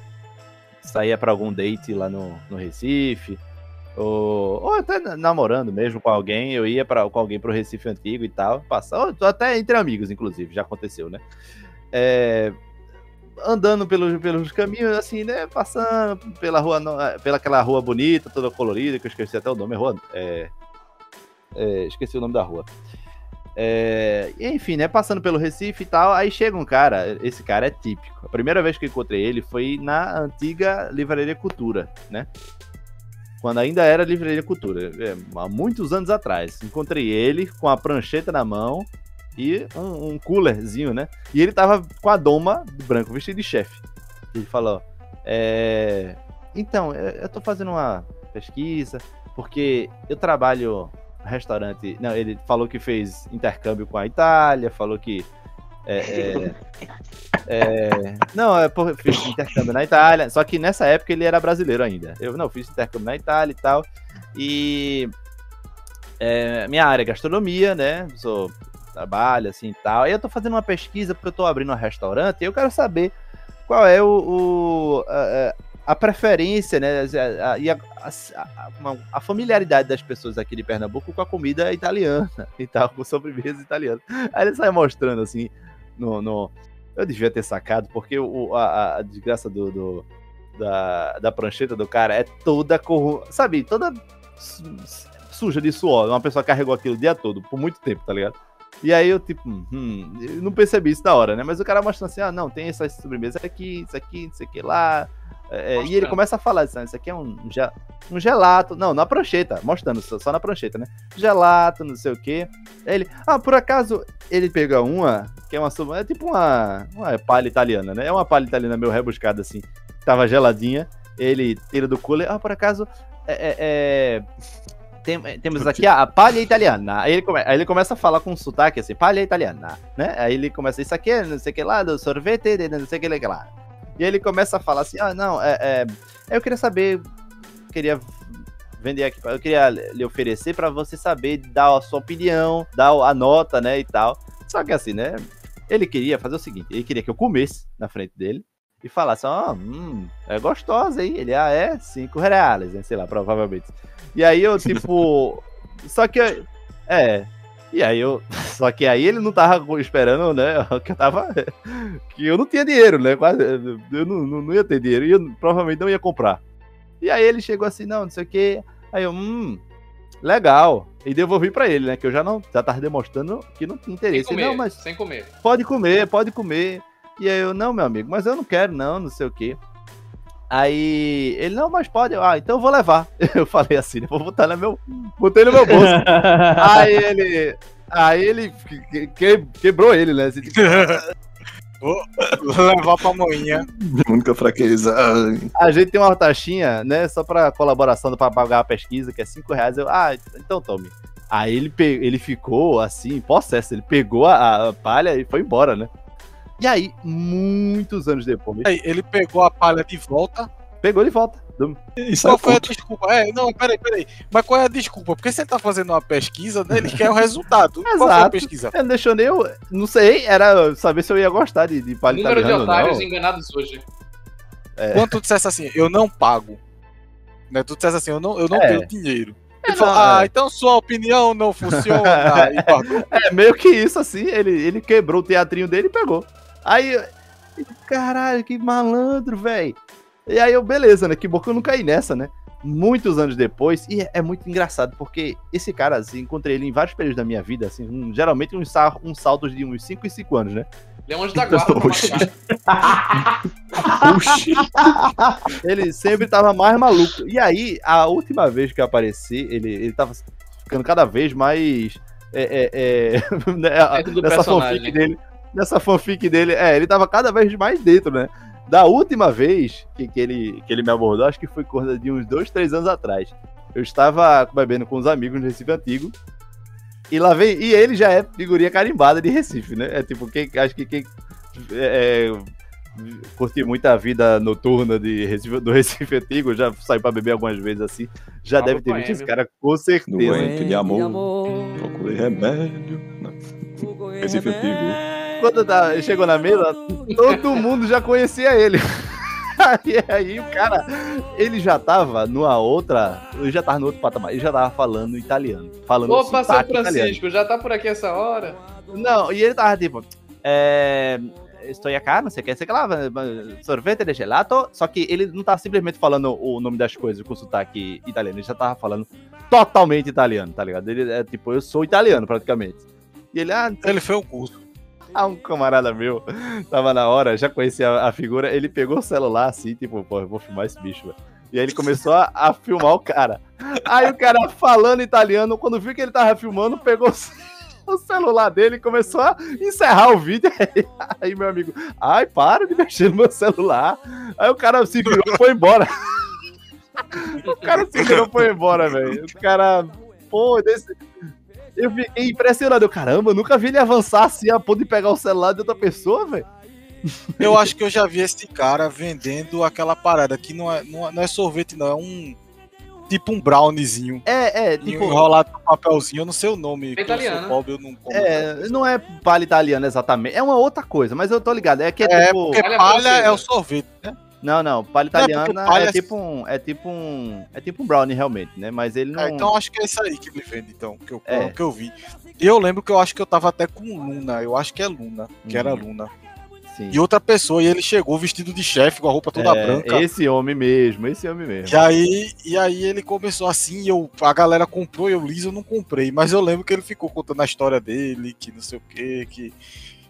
saía pra algum date lá no, no Recife, ou, ou até na- namorando mesmo com alguém, eu ia pra, com alguém pro Recife antigo e tal, passar, até entre amigos, inclusive, já aconteceu, né? É, andando pelos, pelos caminhos, assim, né? Passando pela rua, eh, pela aquela rua bonita, toda colorida, que eu esqueci até o nome, é rua, é, é, esqueci o nome da rua. É, enfim, né? Passando pelo Recife e tal, aí chega um cara, esse cara é típico. A primeira vez que encontrei ele foi na antiga Livraria Cultura, né? Quando ainda era Livraria Cultura, é, há muitos anos atrás. Encontrei ele com a prancheta na mão e um, um coolerzinho, né? E ele tava com a doma branco, vestido de chefe. Ele falou: é, Então, é, eu tô fazendo uma pesquisa, porque eu trabalho restaurante. Não, ele falou que fez intercâmbio com a Itália, falou que. é, é, é, não, é por, fiz intercâmbio na Itália. Só que nessa época ele era brasileiro ainda. Eu não fiz intercâmbio na Itália e tal. E é, minha área é gastronomia, né? Sou trabalho assim e tal. Aí eu tô fazendo uma pesquisa porque eu tô abrindo um restaurante e eu quero saber qual é o, o- a, a- preferência, né? E a, a- a familiaridade das pessoas aqui de Pernambuco com a comida italiana e tal, com sobremesa italiana. Aí ele sai mostrando assim, no, no- eu devia ter sacado, porque o, a, a desgraça do, do- da, da prancheta do cara é toda corru... sabe, toda su- suja de suor. Uma pessoa carregou aquilo o dia todo, por muito tempo, tá ligado? E aí eu, tipo, hum, eu não percebi isso na hora, né? Mas o cara mostrando assim, ah, não, tem essas sobremesas aqui, isso aqui, não sei o que lá. É, e ele começa a falar, assim, isso aqui é um, um gelato. Não, na prancheta, mostrando, só, só na prancheta, né? Gelato, não sei o que. Aí ele, ah, por acaso, ele pega uma, que é uma é tipo uma, uma palha italiana, né? É uma palha italiana meio rebuscada, assim. Tava geladinha. Ele tira do cooler, ah, por acaso, é, é- é- tem- temos aqui a, a palha italiana. Aí ele, come- aí ele começa a falar com um sotaque assim, palha italiana, né? Aí ele começa, isso aqui é não sei o que lá, do sorvete, de não sei o que lá. E ele começa a falar assim, ah, não, é, é, eu queria saber, queria vender aqui, eu queria lhe oferecer pra você saber, dar a sua opinião, dar a nota, né, e tal. Só que assim, né, ele queria fazer o seguinte, ele queria que eu comesse na frente dele, e falasse, ó, hum, é gostosa, hein? Ele, ah, é? Cinco reais, né? Sei lá, provavelmente. E aí eu, tipo. só que. É. E aí eu. Só que aí ele não tava esperando, né? Que eu tava. Que eu não tinha dinheiro, né? Quase. Eu não, não, não ia ter dinheiro. E eu provavelmente não ia comprar. E aí ele chegou assim, não, não sei o que. Aí eu, hum. Legal. E devolvi pra ele, né? Que eu já não. Já tava demonstrando que não tinha interesse. comer, Não, mas sem comer. pode comer, pode comer. E aí eu, não, meu amigo, mas eu não quero, não, não sei o quê. Aí ele, não, mas pode. Ah, então eu vou levar. Eu falei assim, eu vou botar no meu. Botei no meu bolso. aí ele. Aí ele que- que- quebrou ele, né? Assim, tipo, Vou levar pra moinha. Única fraqueza. A gente tem uma taxinha, né? Só pra colaboração pra pagar a pesquisa, que é 5 reais. Eu, ah, então tome. Aí ele, pe- ele ficou assim, possesso. Ele pegou a, a palha e foi embora, né? E aí, muitos anos depois, Aí, ele pegou a palha de volta. pegou de volta. Isso é Qual foi a puto. desculpa? É, não, peraí, peraí. Mas qual é a desculpa? Porque você tá fazendo uma pesquisa, né? Ele quer o resultado. Qual foi a Exato. pesquisa? Ele não deixou nem eu. Não sei, era saber se eu ia gostar de, de palha Número de otários não. enganados hoje. Quando tu dissesse assim, eu não pago. Né? Tu dissesse assim, eu não, eu não É. tenho dinheiro. É, Ele falou, não, ah, é. então sua opinião não funciona. e. É, meio que isso, assim. Ele, ele quebrou o teatrinho dele e pegou. Aí, caralho, que malandro, velho. E aí eu, beleza, né? Que bom que eu não caí nessa, né? Muitos anos depois, e é, é muito engraçado, porque esse cara, assim, encontrei ele em vários períodos da minha vida, assim, um- geralmente uns, sa- uns saltos de uns 5 em 5 anos, né? Ele é um anjo da guarda Oxi. Ele sempre tava mais maluco. E aí, a última vez que eu apareci, ele, ele tava ficando cada vez mais. É, é, é, né, nessa personagem. fanfic dele. Nessa fanfic dele. É, ele tava cada vez mais dentro, né? Da última vez que, que, ele, que ele me abordou, acho que foi coisa de uns dois, três anos atrás. Eu estava bebendo com os amigos no Recife Antigo. E lá vem. E ele já é figurinha carimbada de Recife, né? É tipo, quem, acho que quem. É, curti muito a vida noturna de Recife- do Recife Antigo, já saí pra beber algumas vezes assim. Já deve ter visto esse cara com certeza. Doente de amor. Procurei remédio. Não. Recife Antigo. Quando tá- chegou na mesa, todo mundo já conhecia ele. E aí o cara, ele já tava numa outra, ele já tava no outro patamar, ele já tava falando italiano, falando Ô, parceiro sotaque italiano. Francisco, já tá por aqui essa hora? Não, e ele tava tipo, é, estou aqui, não sei o que, sei lá, sorvete de gelato, só que ele não tava simplesmente falando o nome das coisas com sotaque italiano, ele já tava falando totalmente italiano, tá ligado? Ele é tipo, eu sou italiano praticamente. E ele, ah, Ele fez um curso. um camarada meu tava na hora, já conhecia a, figura, ele pegou o celular assim, tipo, pô, eu vou filmar esse bicho, velho. E aí ele começou a, a filmar o cara. Aí o cara falando italiano, quando viu que ele tava filmando, pegou o celular dele e começou a encerrar o vídeo. Aí, aí meu amigo, ai, para de mexer no meu celular. Aí o cara se virou e foi embora. O cara se virou e foi embora, velho. O cara, pô, desse... Eu fiquei impressionado. Eu, caramba, eu nunca vi ele avançar assim a ponto de pegar o celular de outra pessoa, velho. Eu acho que eu já vi esse cara vendendo aquela parada que não é, não é, não é sorvete, não. É um. Tipo um browniezinho. É, é, Tipo, tipo. enrolado no papelzinho, eu não sei o nome. que Eu italiano. sou pobre, eu não como. É, não é palha italiana exatamente. É uma outra coisa, mas eu tô ligado. É que é, É, tipo. porque Palha é o sorvete, né? Não, não. Palha Não, é italiana palha- é tipo um. É tipo um. É tipo um brownie, realmente, né? Mas ele não. É, então acho que é isso aí que ele vende, então, que eu, É. que eu vi. Eu lembro que eu acho que eu tava até com Luna, eu acho que é Luna, que era Uhum. Luna. Sim. E outra pessoa, e ele chegou vestido de chefe, com a roupa toda É, branca. Esse homem mesmo, esse homem mesmo. E aí, e aí ele começou assim, eu, a galera comprou, eu liso, eu não comprei. Mas eu lembro que ele ficou contando a história dele, que não sei o quê, que,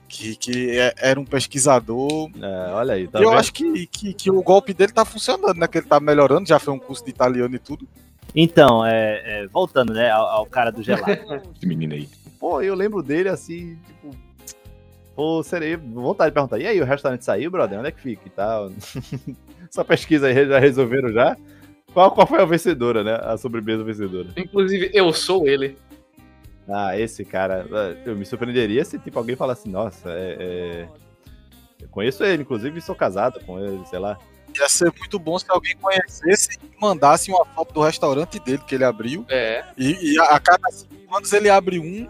que, que é- era um pesquisador. É, olha aí, tá e eu vendo? acho que, que, que o golpe dele tá funcionando, né? Que ele tá melhorando, já foi um curso de italiano e tudo. Então, é, é, voltando, né, ao, ao cara do gelado. Esse menino aí. Pô, eu lembro dele assim, tipo. Pô, seria vontade de perguntar. E aí, o restaurante saiu, brother? Onde é que fica e tal? Essa pesquisa aí já resolveram já? Qual, qual foi a vencedora, né? A sobremesa vencedora. Inclusive, eu sou ele. Ah, esse cara, eu me surpreenderia se tipo alguém falasse, nossa, é, é... eu conheço ele, inclusive sou casado com ele, sei lá. Ia ser muito bom se alguém conhecesse e mandasse uma foto do restaurante dele que ele abriu. É. E, e a, a cada cinco anos ele abre um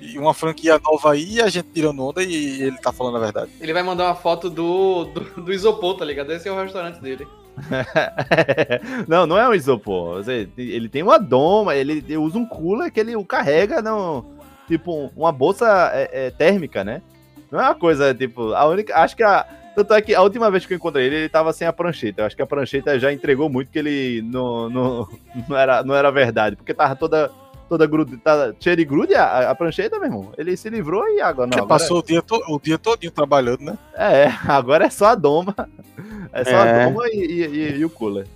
e uma franquia nova aí, a gente tirando onda e ele tá falando a verdade. Ele vai mandar uma foto do, do, do isopor, tá ligado? Esse é o restaurante dele. não, não é um isopor. Ele tem uma doma, ele usa um cooler que ele o carrega no. Tipo, uma bolsa é, é, térmica, né? Não é uma coisa, tipo, a única. Acho que a. Tanto é que a última vez que eu encontrei ele, ele tava sem a prancheta. Eu acho que a prancheta já entregou muito que ele não, não, não, era, não era verdade. Porque tava toda toda gruda, tá cheia de grude a, a, prancheta, meu irmão. Ele se livrou e agora não. Ele agora passou é... o, dia to, o dia todinho trabalhando, né? É, agora é só a doma. É só é. a doma e, e, e, o cooler.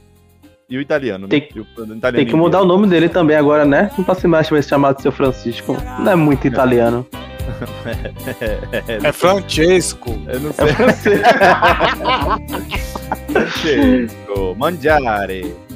E o italiano, né? tem, né? O, o italiano tem que mudar o nome dele também agora, né? Não pode ser mais chamado de seu Francisco. Não é muito italiano. é, Francesco. Eu não sei. É Francesco. Mangiare.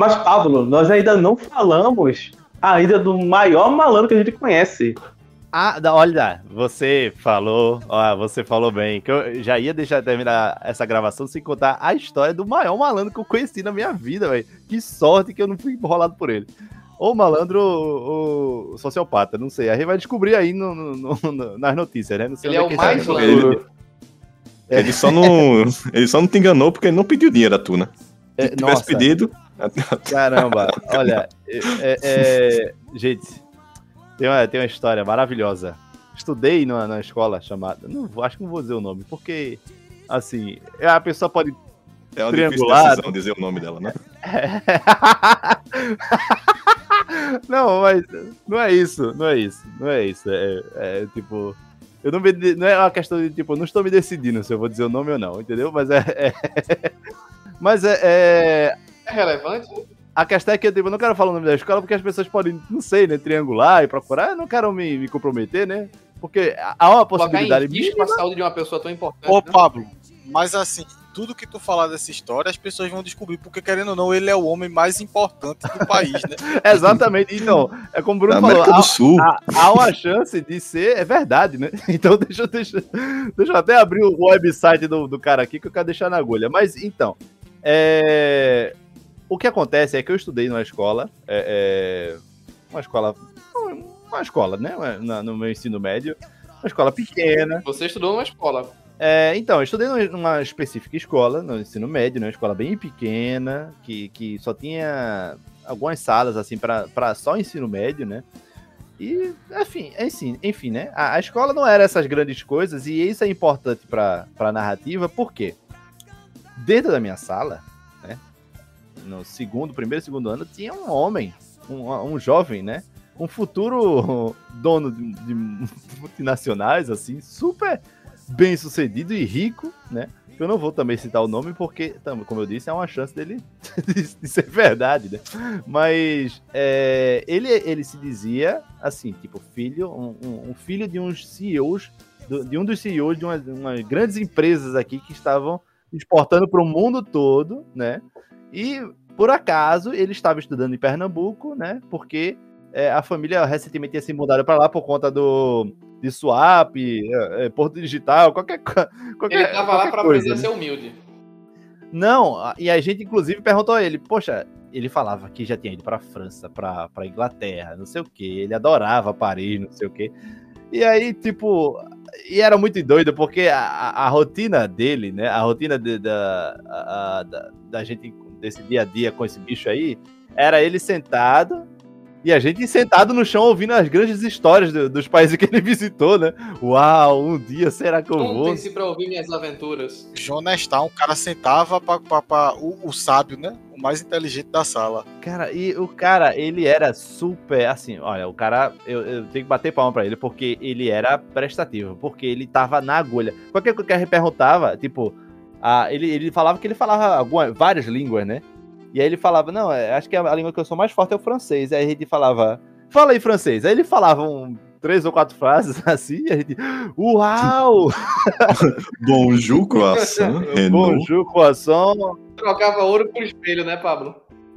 Mas, Pablo, nós ainda não falamos ainda do maior malandro que a gente conhece. Ah, olha, você falou, ó, você falou bem, que eu já ia deixar terminar essa gravação sem contar a história do maior malandro que eu conheci na minha vida, velho. Que sorte que eu não fui enrolado por ele. Ou malandro ou, sociopata, não sei. A gente vai descobrir aí no, no, no, nas notícias, né? ele é, é o mais malandro. Ele, ele, só não, ele só não te enganou porque ele não pediu dinheiro a tu, né? Se é, tivesse nossa. pedido, Caramba, olha, é, é, gente, tem uma, tem uma história maravilhosa. Estudei numa, numa escola chamada. Não, acho que não vou dizer o nome, porque, assim, a pessoa pode. É uma triangular. decisão dizer o nome dela, né? não, mas não é isso, não é isso, não é isso. É, é tipo. Eu não, me, não é uma questão de tipo, não estou me decidindo se eu vou dizer o nome ou não, entendeu? Mas é. é mas é, é, é relevante? A questão é que tipo, eu não quero falar o nome da escola porque as pessoas podem, não sei, né, triangular e procurar. Eu não quero me, me comprometer, né? Porque há uma possibilidade mínima... a saúde de uma pessoa tão importante. Ô, né? Pablo, mas assim, tudo que tu falar dessa história, as pessoas vão descobrir, porque querendo ou não, ele é o homem mais importante do país, né? Exatamente. Então, é como o Bruno falou, do Sul. Há, há, uma chance de ser, é verdade, né? Então deixa, deixa, deixa eu até abrir o website do, do cara aqui que eu quero deixar na agulha. Mas então, é... O que acontece é que eu estudei numa escola, é, é... uma escola, uma escola, né, no meu ensino médio, uma escola pequena. Você estudou numa escola? É, então, eu estudei numa específica escola, no ensino médio, né, uma escola bem pequena, que, que só tinha algumas salas, assim, para só ensino médio, né, e, enfim, enfim, enfim né, a, a, escola não era essas grandes coisas, e isso é importante para a narrativa, por quê? Dentro da minha sala, né? No segundo, primeiro, segundo ano, tinha um homem, um, um jovem, né? Um futuro dono de, de multinacionais, assim, super bem sucedido e rico, né? Eu não vou também citar o nome porque, como eu disse, é uma chance dele de, ser verdade, né? Mas é, ele, ele se dizia assim, tipo, filho, um, um filho de uns CEOs, de um dos CEOs de umas, umas grandes empresas aqui que estavam exportando para o mundo todo, né? E por acaso ele estava estudando em Pernambuco, né? Porque é, a família recentemente tinha se mudado para lá por conta do de swap, é, é, Porto Digital, qualquer qualquer Ele estava lá para aprender a ser humilde. Não, e a gente inclusive perguntou a ele, poxa, ele falava que já tinha ido para França, para Inglaterra, não sei o que, ele adorava Paris, não sei o que. E aí, tipo, e era muito doido, porque a, a, a rotina dele, né? A rotina de, da, a, da, da gente, desse dia a dia com esse bicho aí, era ele sentado e a gente sentado no chão ouvindo as grandes histórias do, dos países que ele visitou, né? Uau, um dia será que eu vou? Contem-se pra ouvir minhas aventuras. Jonestar, um cara sentava pra, pra, pra o, o, sábio, né? O mais inteligente da sala. Cara, e o cara, ele era super, assim, olha, o cara, eu, eu tenho que bater palma pra ele, porque ele era prestativo, porque ele tava na agulha. Qualquer coisa que ele perguntava, tipo, a, ele, ele falava que ele falava alguma, várias línguas, né? E aí ele falava, não, é, acho que a língua que eu sou mais forte é o francês. Aí a gente falava, fala aí francês. Aí ele falava um, três ou quatro frases assim, e a gente, uau! Bonjour, croissant. Bonjour, croissant, Trocava ouro por espelho, né, Pablo?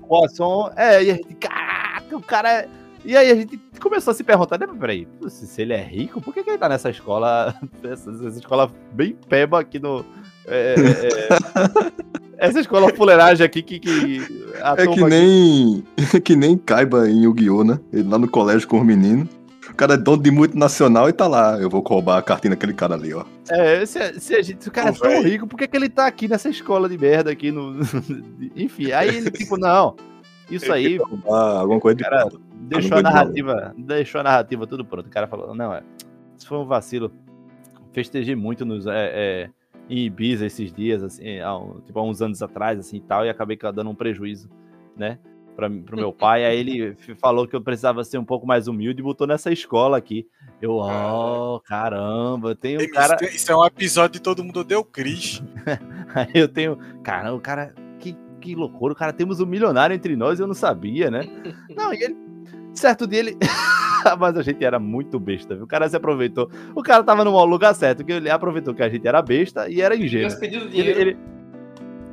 croissant. É, e a gente, caraca, o cara é... E aí a gente começou a se perguntar, né, peraí, se se ele é rico, por que, que ele tá nessa escola, essa, essa escola bem peba aqui no... é, é, é, essa escola fuleiragem aqui que, que a É que aqui- nem, é que nem Kaiba em Yu-Gi-Oh, né? Ele lá no colégio com os meninos. O cara é dono de multinacional e tá lá. Eu vou roubar a cartinha daquele cara ali, ó. É, se, se a gente, se o cara é tão véi. rico, por que, que ele tá aqui nessa escola de merda aqui no. Enfim, aí ele, tipo, não. Isso aí, Ah, alguma coisa de Cara, deixou Ah, a narrativa. Deixou a narrativa tudo pronto. O cara falou, não, é. Isso foi um vacilo. Festejei muito nos. É, é, em Ibiza esses dias, assim, há, tipo, há uns anos atrás, assim e tal, e acabei dando um prejuízo, né? Pra, pro meu pai, aí ele falou que eu precisava ser um pouco mais humilde e botou nessa escola aqui. Eu, ó, caramba, tem um cara. isso é um episódio de Todo Mundo Odeia o Chris. Aí eu tenho. Caramba, o cara. Que, que loucura, o cara temos um milionário entre nós, eu não sabia, né? Não, e ele. Certo dia ele. Mas a gente era muito besta, viu? O cara se aproveitou. O cara tava no lugar certo, que ele aproveitou que a gente era besta e era ingênuo. Ele, dinheiro. ele-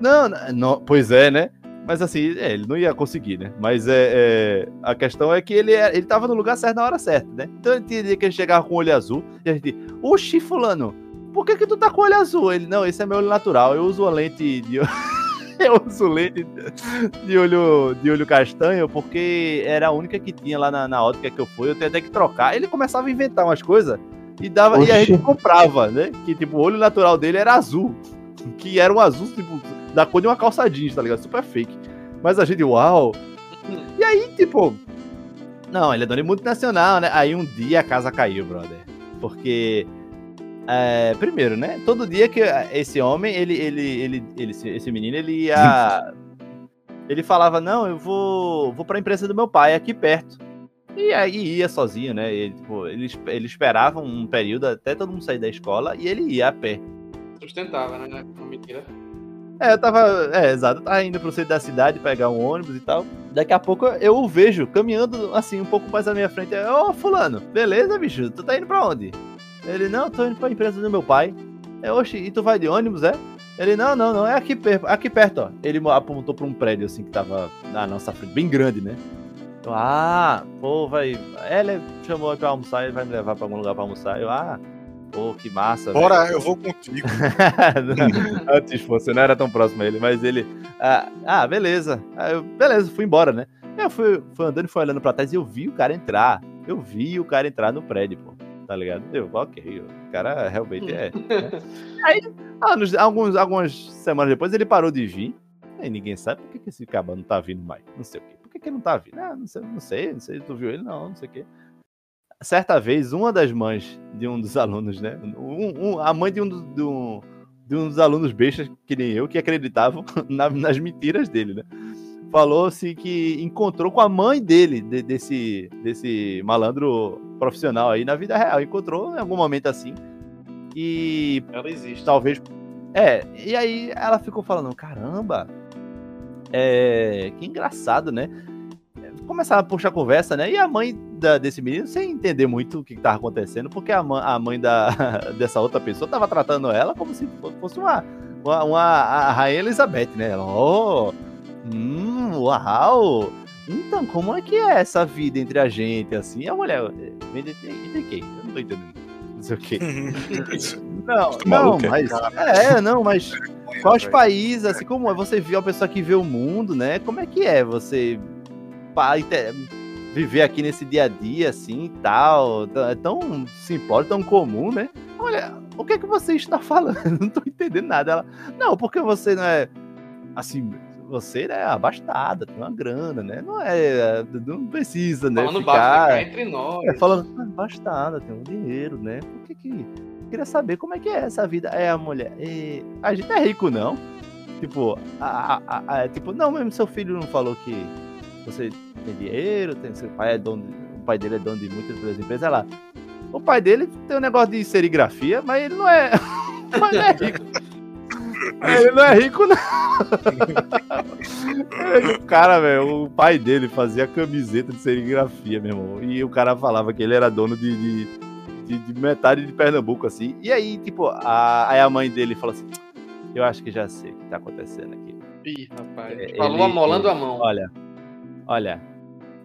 Não, não, pois é, né? Mas assim, é, ele não ia conseguir, né? Mas é, é, a questão é que ele, é- ele tava no lugar certo na hora certa, né? Então ele tinha que ele chegava com o olho azul e a gente, oxi, fulano, por que que tu tá com o olho azul? Ele, não, esse é meu olho natural, eu uso a lente de... eu uso lente de olho, de olho castanho porque era a única que tinha lá na, na ótica que eu fui, eu tenho até que trocar. Ele começava a inventar umas coisas e dava e a Oxi. gente comprava, né? Que tipo, o olho natural dele era azul, que era um azul tipo da cor de uma calça jeans, tá ligado? Super fake. Mas a gente, uau. E aí, tipo, não, ele é dono de multinacional, né? Aí um dia a casa caiu, brother. Porque é, primeiro, né? Todo dia que esse homem, ele, ele, ele, ele esse menino, ele ia ele falava, não, eu vou, vou pra empresa do meu pai aqui perto. E aí ia sozinho, né? Ele, tipo, ele, ele esperava um período até todo mundo sair da escola e ele ia a pé. Sustentava, né? Não mentira. É, eu tava. É, exato, eu tava indo pro centro da cidade pegar um ônibus e tal. Daqui a pouco eu o vejo caminhando assim, um pouco mais à minha frente. Ô, Fulano, beleza, bicho? Tu tá indo pra onde? Ele, não, tô indo pra empresa do meu pai. É, oxe, e tu vai de ônibus, é? Ele, não, não, não, é aqui, per aqui perto, ó. Ele apontou pra um prédio assim que tava na nossa frente, bem grande, né? Eu, ah, pô, vai. Ele chamou pra almoçar, ele vai me levar pra algum lugar pra almoçar. Eu, ah, pô, que massa. velho." Bora, eu vou contigo. Antes fosse, eu não era tão próximo a ele, mas ele. Ah, ah, beleza. Ah, eu, beleza, fui embora, né? Eu fui, fui andando e fui olhando pra trás e eu vi o cara entrar. Eu vi o cara entrar no prédio, pô. Tá ligado? Eu, ok, o cara realmente é. né? Aí, anos, alguns, algumas semanas depois, ele parou de vir. Aí ninguém sabe por que, que esse cabra não tá vindo mais. Não sei o quê. Por que, que ele não tá vindo? Ah, não sei, não sei, não sei, tu viu ele? Não, não sei o quê. Certa vez, uma das mães de um dos alunos, né? Um, um- a mãe de um, do- de um, de um dos alunos bestas, que nem eu, que acreditavam na- nas mentiras dele, né? Falou assim que encontrou com a mãe dele, de- desse, desse malandro profissional aí na vida real. Encontrou em algum momento assim. E Ela existe. talvez. É, e aí ela ficou falando: caramba, é, que engraçado, né? Começava a puxar conversa, né? E a mãe da- desse menino, sem entender muito o que estava acontecendo, porque a, mãe- a mãe da, dessa outra pessoa estava tratando ela como se fosse uma, uma, uma- a Rainha Elizabeth, né? Ela, oh, hum, uau! Então, como é que é essa vida entre a gente, assim? A mulher, "É, entre, entre quem? Eu não tô entendendo. Não sei o quê. Não, não, é? mas. É, não, mas. Quais países, assim, como é você vê uma pessoa que vê o mundo, né? Como é que é você pá, viver aqui nesse dia a dia, assim, e tal? É tão simplório, tão comum, né? Olha, o que é que você está falando? Não tô entendendo nada. Ela, não, porque você não é, assim, você é abastada, tem uma grana, né? Não é, não precisa, né? Falando ficar... baixo, né? Entre nós. É, falando, ah, bastada, tem um dinheiro, né? Por que que. Queria saber como é que é essa vida. É a mulher. "E a gente é rico, não. Tipo, a, a- a- tipo, não, mesmo seu filho não falou que você tem dinheiro, tem, seu pai é dono, o pai dele é dono de muitas empresas, lá. O pai dele tem um negócio de serigrafia, mas ele não é. mas não é rico. Ele não é rico, não. o cara, velho, o pai dele fazia camiseta de serigrafia, meu irmão. E o cara falava que ele era dono de, de, de- de metade de Pernambuco, assim. E aí, tipo, a, aí a mãe dele falou assim: Eu acho que já sei o que tá acontecendo aqui. Ih, rapaz. É, Falou ele- amolando ele- a mão. Olha, olha,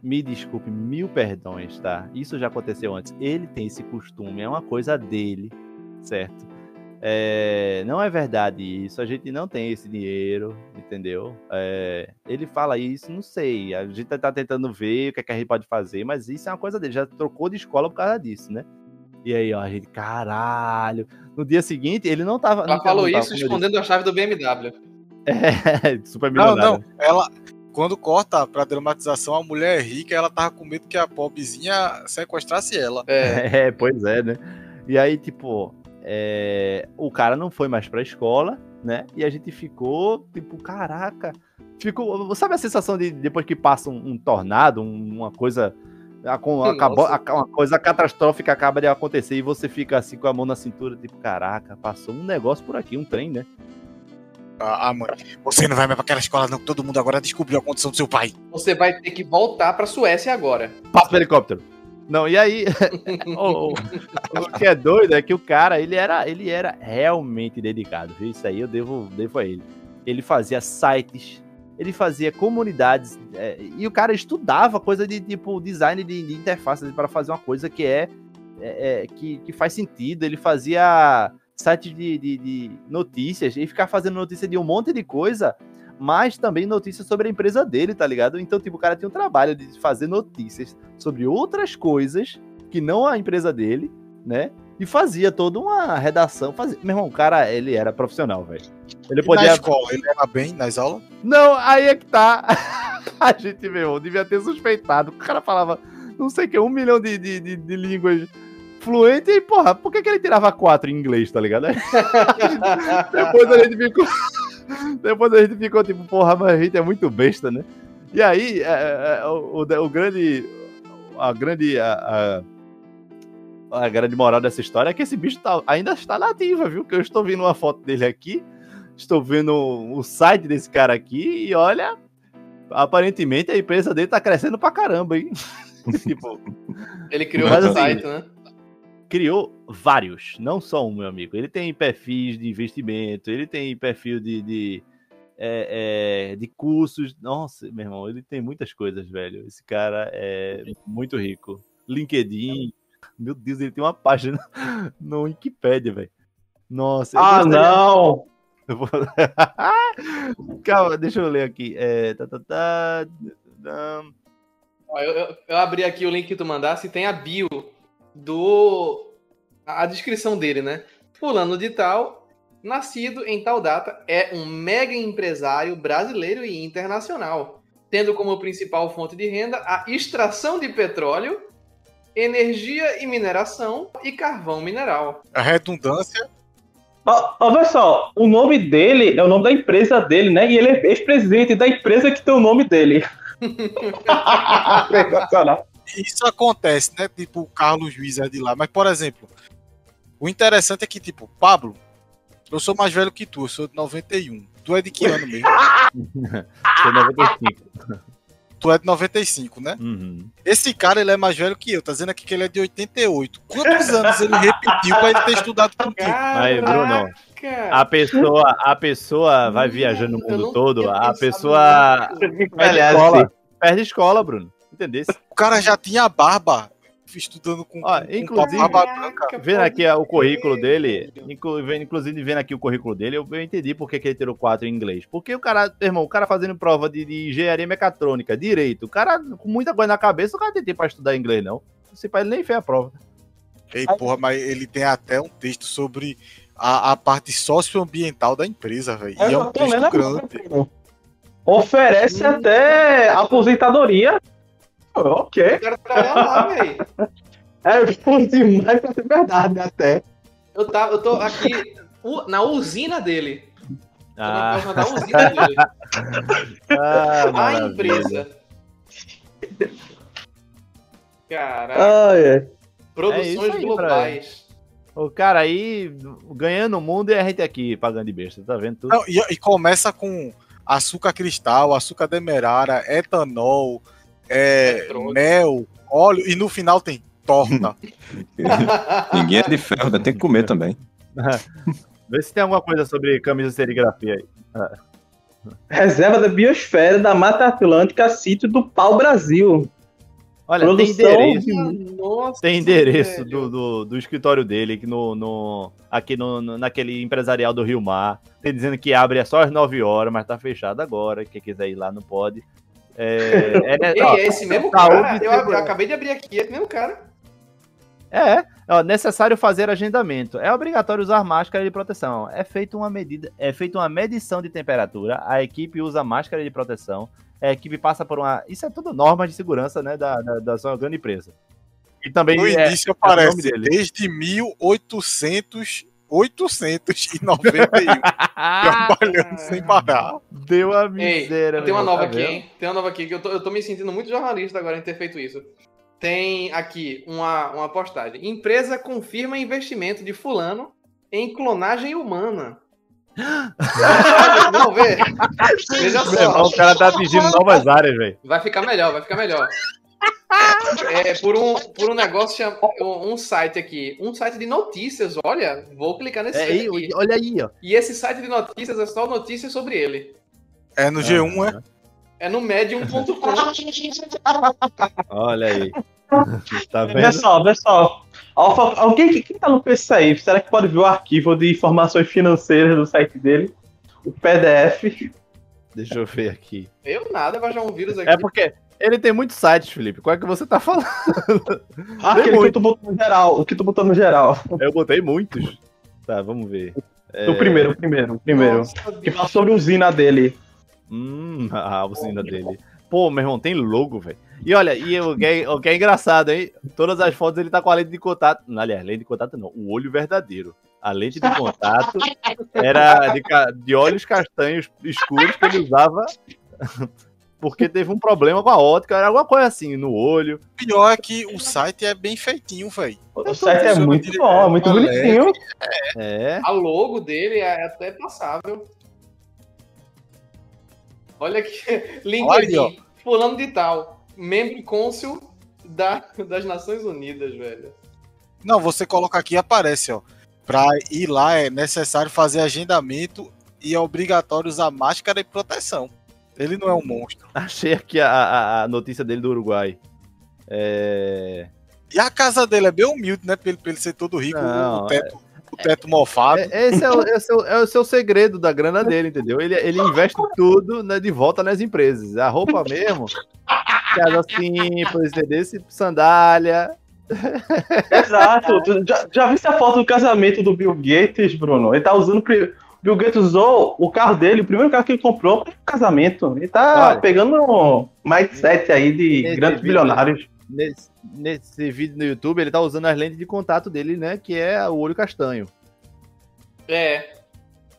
me desculpe, mil perdões, tá? Isso já aconteceu antes. Ele tem esse costume, é uma coisa dele, certo? É, não é verdade isso, a gente não tem esse dinheiro, entendeu? É, ele fala isso, não sei. A gente tá tentando ver o que, é que a gente pode fazer, mas isso é uma coisa dele. Já trocou de escola por causa disso, né? E aí, ó, a gente, caralho. No dia seguinte, ele não tava. Ela não falou tava, isso escondendo a chave do BMW. É, super Não, milionário. não. Ela. Quando corta pra dramatização, a mulher é rica, ela tava com medo que a pobrezinha sequestrasse ela. É. É, pois é, né? E aí, tipo, é, o cara não foi mais pra escola, né? E a gente ficou, tipo, caraca. Ficou. Sabe a sensação de depois que passa um, um tornado, um- uma coisa. a- acabou- a- uma coisa catastrófica acaba de acontecer e você fica assim com a mão na cintura, tipo, caraca, passou um negócio por aqui, um trem, né? A, a mãe. Você não vai mais pra aquela escola, não, que todo mundo agora descobriu a condição do seu pai. Você vai ter que voltar pra Suécia agora. Passa o helicóptero. Não, e aí, o, o- que é doido é que o cara, ele era, ele era realmente dedicado, viu? Isso aí eu devo, devo a ele. Ele fazia sites, ele fazia comunidades, é, e o cara estudava coisa de, tipo, design de, de interface para fazer uma coisa que é, é, é, que, que faz sentido. Ele fazia sites de, de, de notícias, e ficava fazendo notícia de um monte de coisa, mas também notícias sobre a empresa dele, tá ligado? Então, tipo, o cara tinha um trabalho de fazer notícias sobre outras coisas que não a empresa dele, né? E fazia toda uma redação. Fazia... Meu irmão, o cara, ele era profissional, velho. Ele E podia. Na escola, ele era bem nas aulas? Não, aí é que tá. a gente, meu irmão, devia ter suspeitado. O cara falava, não sei o que, um milhão de, de, de, de línguas fluentes e, porra, por que, que ele tirava quatro em inglês, tá ligado? Depois a gente ficou. Depois a gente ficou tipo, porra, mas a gente é muito besta, né? E aí, é, é, o, o- o grande. A grande. A, a, a grande moral dessa história é que esse bicho tá- ainda está nativa, viu? Que eu estou vendo uma foto dele aqui. Estou vendo o site desse cara aqui e olha. Aparentemente a empresa dele tá crescendo pra caramba, hein? tipo, Ele criou Mas um assim, site, né? Criou vários, não só um, meu amigo. Ele tem perfis de investimento, ele tem perfil de, de, é, é, de cursos. Nossa, meu irmão, ele tem muitas coisas, velho. Esse cara é muito rico. LinkedIn, meu Deus, ele tem uma página no Wikipedia, velho. Nossa, Ah, gostaria- não! eu vou- Calma, deixa eu ler aqui. É, tá, tá, tá, Eu, eu- eu abri aqui o link que tu mandasse e tem a bio do. a descrição dele, né? Fulano de tal, nascido em tal data, é um mega empresário brasileiro e internacional, tendo como principal fonte de renda a extração de petróleo, energia e mineração e carvão mineral. A redundância. Ó, ó, Olha só, o nome dele é o nome da empresa dele, né? E ele é ex-presidente da empresa que tem o nome dele. Sensacional. Isso acontece, né? Tipo, o Carlos Juiz é de lá. Mas, por exemplo, o interessante é que, tipo, Pablo, eu sou mais velho que tu, eu sou de 91. Tu é de que ano mesmo? Sou 95. Tu é de 95, né? Uhum. Esse cara, ele é mais velho que eu. Tá dizendo aqui que ele é de 88. Quantos anos ele repetiu pra ele ter estudado contigo? Aí, Bruno, a pessoa, a pessoa vai viajando no Eu mundo todo, a pessoa perde Aliás, escola, perde escola, Bruno. Entendeu? O cara já tinha barba estudando com, Ó, com inclusive- barba branca. Vendo aqui o currículo dele, inclusive vendo aqui o currículo dele, eu, eu entendi por que, que ele tirou 4 em inglês. Porque o cara, irmão, o cara fazendo prova de, de engenharia mecatrônica, direito, o cara com muita coisa na cabeça, o cara tem tempo pra estudar inglês, não. Esse pai ele nem fez a prova. Ei, porra, mas ele tem até um texto sobre a, a parte socioambiental da empresa, velho. E é um Eu tô lendo texto grande. Oferece até aposentadoria. Ok. Eu quero trabalhar lá, velho. É bom demais pra ser verdade, até. Eu, tá, eu tô aqui na usina dele. Ah, Vai mandar a usina dele. Ah, A empresa. Caraca, ai. É isso produções aí, globais. O cara aí ganhando o mundo e a gente aqui pagando de besta, tá vendo tudo? Não, e, e começa com açúcar cristal, açúcar demerara, etanol, é, mel, óleo, e no final tem torta. Ninguém é de ferro, né? tem que comer também. Vê se tem alguma coisa sobre camisa de serigrafia aí. Reserva da biosfera da Mata Atlântica, sítio do Pau Brasil. Olha, Produção tem endereço. Nossa, Tem endereço do, do, do escritório dele aqui, no, no, aqui no, no- naquele empresarial do Rio Mar. Tem dizendo que abre só às 9 horas, mas tá fechado agora. Quem quiser ir lá não pode. É, é, Ei, ó, é esse mesmo saúde cara? Eu, eu acabei de abrir aqui, é esse mesmo cara. É, ó, necessário fazer agendamento. É obrigatório usar máscara de proteção. É feita uma medida, é feita uma medição de temperatura. A equipe usa máscara de proteção. A equipe passa por uma. Isso é tudo norma de segurança, né, da, da, da sua grande empresa. E também No é, início é aparece desde 1800, 891, trabalhando sem parar. deu a Ei, miséria. tem uma nova tá aqui, vendo? hein? Tem uma nova aqui que eu tô, eu tô me sentindo muito jornalista agora em ter feito isso. Tem aqui uma, uma postagem. Empresa confirma investimento de fulano em clonagem humana. Não, vê. Veja só. o cara tá atingindo novas áreas, velho. Vai ficar melhor, vai ficar melhor. É, por um, por um negócio, um site aqui, um site de notícias, olha, vou clicar nesse É, site aqui. olha aí, ó. E esse site de notícias é só notícias sobre ele. É no G1, é? É no medium.com. Olha aí. tá vendo? só, vê só. Alfa- alguém que, que tá no PC aí? Será que pode ver o arquivo de informações financeiras do site dele? O PDF. Deixa eu ver aqui. Eu nada, vai já um vírus aqui. É porque ele tem muitos sites, Felipe. Qual é que você tá falando? Ah, aquele que tu botou no geral. O que tu botou no geral. Eu botei muitos. Tá, vamos ver. É, O primeiro, o primeiro, o primeiro. Nossa, Que fala sobre a usina dele. Hum, a usina dele. Pô, meu irmão, tem logo, velho. E olha, e o que, é, o que é engraçado, hein? Todas as fotos ele tá com a lente de contato. Aliás, lente de contato não, o olho verdadeiro. A lente de contato era de, de olhos castanhos escuros que ele usava porque teve um problema com a ótica, era alguma coisa assim no olho. O pior é que o site é bem feitinho, velho. O site é muito bom, é muito é bonitinho. É. A logo dele é até passável. Olha aqui, LinkedIn, fulano de tal, membro cônsul da, das Nações Unidas, velho. Não, você coloca aqui e aparece, ó. Pra ir lá é necessário fazer agendamento e é obrigatório usar máscara e proteção. Ele não é um monstro. Achei aqui a, a- a notícia dele do Uruguai. É. E a casa dele é bem humilde, né? Pra ele, pra ele ser todo rico, Não, o teto, o teto mofado. É- Esse é o, esse é o- é o seu segredo da grana dele, entendeu? Ele, ele investe tudo né, de volta nas empresas. A roupa mesmo, casa simples, entendeu? Esse Sandália. Exato. Já, já viste a foto do casamento do Bill Gates, Bruno? Ele tá usando. pri- Bill Gates usou o carro dele, o primeiro carro que ele comprou para casamento. Ele tá Olha. pegando um mindset aí de grandes vídeo- bilionários. Nesse, nesse vídeo no YouTube, ele tá usando as lentes de contato dele, né? Que é o olho castanho. É,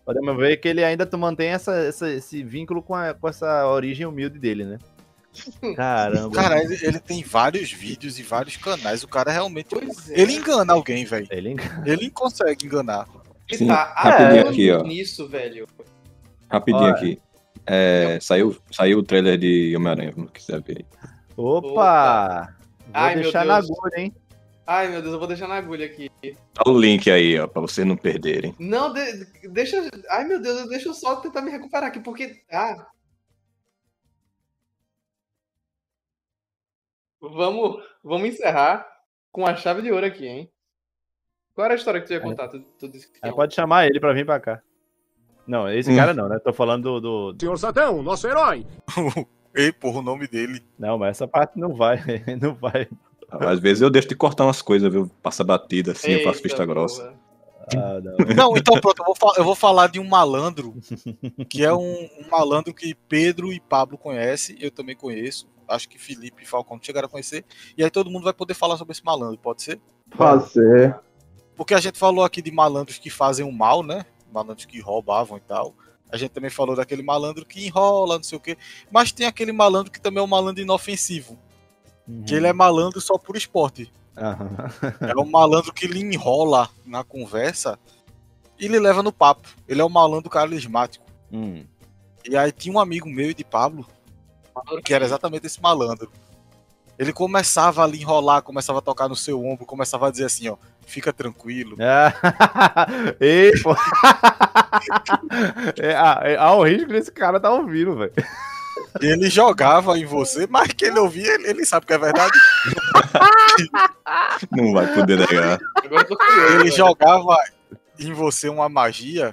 Podemos ver que ele ainda mantém essa, essa- esse vínculo com, a- com essa origem humilde dele, né? Caramba. Cara, ele, ele tem vários vídeos e vários canais. O cara realmente. pois é. Ele engana alguém, velho. Ele Ele consegue enganar. Ele Sim, tá rapidinho anos aqui, ó. nisso, velho. Rapidinho Olha. aqui. É, saiu, saiu o trailer de Homem-Aranha, não quiser ver. Opa! Vou Ai, meu deixar na agulha, hein? Ai, meu Deus, eu vou deixar na agulha aqui. Tá o link aí, ó, pra vocês não perderem. Não, de- deixa. Ai, meu Deus, deixa eu só tentar me recuperar aqui, porque. Ah. Vamos, vamos encerrar com a chave de ouro aqui, hein? Qual era a história que tu ia contar? Tu, tu disse que tinha pode chamar ele pra vir pra cá. Não, esse Hum. cara não, né? Tô falando do, do- Senhor Sadão, nosso herói. Ei, porra, o nome dele. Não, mas essa parte não vai. Não vai. Às vezes eu deixo de cortar umas coisas, viu? Passa batida assim, eu faço Eita, vista grossa. Ah, não. Não, então pronto, eu vou, eu vou falar de um malandro, que é um, um malandro que Pedro e Pablo conhecem, eu também conheço. Acho que Felipe e Falcão chegaram a conhecer. E aí todo mundo vai poder falar sobre esse malandro, pode ser? Fazer. Porque a gente falou aqui de malandros que fazem o mal, né? Malandros que roubavam e tal. A gente também falou daquele malandro que enrola, não sei o quê. Mas tem aquele malandro que também é um malandro inofensivo. Que ele é malandro só por esporte. Aham. É um malandro que lhe enrola na conversa e lhe leva no papo. Ele é um malandro carismático. Hum. E aí tinha um amigo meu e de Pablo, que era exatamente esse malandro. Ele começava a lhe enrolar, começava a tocar no seu ombro, começava a dizer assim, ó, fica tranquilo. Ah, Ei, pô. É, é, há o risco desse cara tá ouvindo, velho. Ele jogava em você, mas que ele ouvia, ele, ele sabe que é verdade. Não vai poder negar. Ele jogava em você uma magia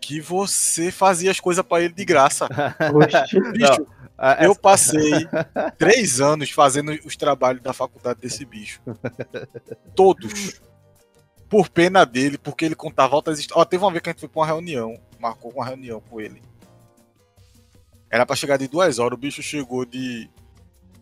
que você fazia as coisas pra ele de graça. Bicho, Ah, eu passei três anos fazendo os trabalhos da faculdade desse bicho. Todos. Por pena dele, porque ele contava altas histórias. Ó, teve uma vez que a gente foi pra uma reunião, marcou uma reunião com ele. Era pra chegar de duas horas, o bicho chegou de,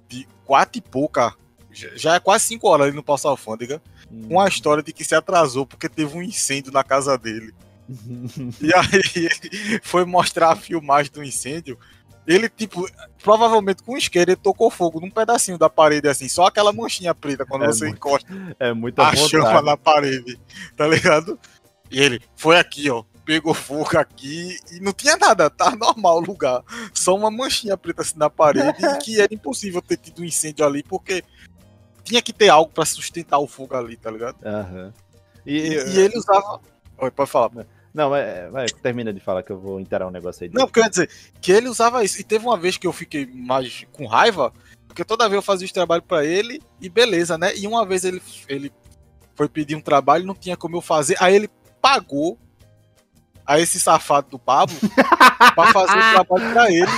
de quatro e pouca. Já já é quase cinco horas ali no Passo Alfândega. Hum. Com a história de que se atrasou porque teve um incêndio na casa dele. E aí ele foi mostrar a filmagem do incêndio. Ele, tipo, provavelmente com isqueiro, ele tocou fogo num pedacinho da parede, assim, só aquela manchinha preta quando É você muito encosta É muita a chama vontade. na parede, tá ligado? E ele foi aqui, ó, pegou fogo aqui e não tinha nada, tá normal o lugar. Só uma manchinha preta assim na parede e que era impossível ter tido um incêndio ali, porque tinha que ter algo pra sustentar o fogo ali, tá ligado? Aham. E, E, e ele usava. Oi, pode falar. Não, vai, termina de falar que eu vou inteirar um negócio aí. Não, porque eu ia dizer que ele usava isso. E teve uma vez que eu fiquei mais com raiva, porque toda vez eu fazia os trabalhos pra ele e beleza, né? E uma vez ele, ele foi pedir um trabalho, não tinha como eu fazer, aí ele pagou a esse safado do Pablo pra fazer o trabalho pra ele.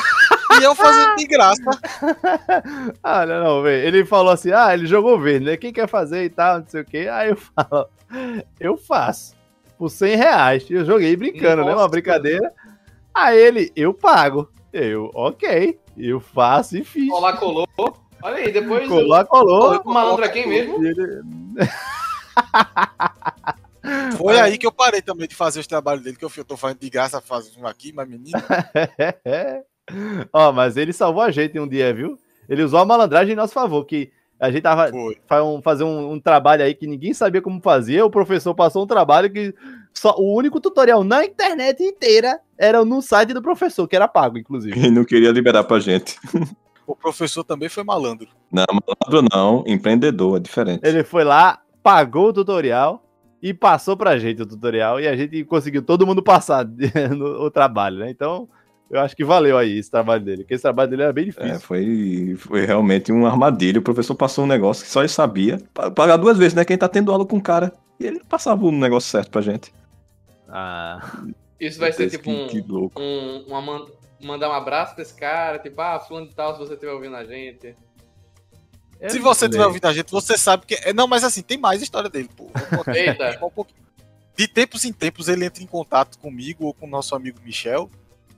E eu fazendo de graça. Ah, não, não, velho. Ele falou assim: ah, ele jogou verde, né? Quem quer fazer e tal, não sei o quê. Aí eu falo, eu faço. Por 100 reais. Eu joguei brincando, né? Uma Nossa. brincadeira. Aí ele, eu pago. Eu, ok. Eu faço e fiz. Colar, colou. Olha aí, depois. Colou, colou. O malandro quem mesmo? Ele- Foi aí que eu parei também de fazer os trabalhos dele, que eu, fui- eu tô fazendo de graça, fazendo um aqui, mas menino. Ó, mas ele salvou a gente um dia, viu? Ele usou a malandragem em nosso favor, que a gente tava um- fazer um, um trabalho aí que ninguém sabia como fazer. O professor passou um trabalho que só o único tutorial na internet inteira era no site do professor, que era pago, inclusive. E não queria liberar pra gente. O professor também foi malandro. Não, malandro não, empreendedor, é diferente. Ele foi lá, pagou o tutorial e passou pra gente o tutorial e a gente conseguiu todo mundo passar o trabalho, né? Então, eu acho que valeu aí esse trabalho dele, porque esse trabalho dele era bem difícil. É, foi, foi realmente um armadilho. O professor passou um negócio que só ele sabia. Pa- Pagar duas vezes, né? Quem tá tendo aula com o cara. E ele passava o negócio certo pra gente. Ah, Isso vai ser tipo que, um. que um uma man- mandar um abraço pra esse cara, tipo, ah, fulano de tal, se você estiver ouvindo a gente. eu Se você sei. tiver ouvindo a gente, você sabe que. é- Não, mas assim, tem mais história dele, pô. Eita. um. De tempos em tempos ele entra em contato comigo ou com o nosso amigo Michel,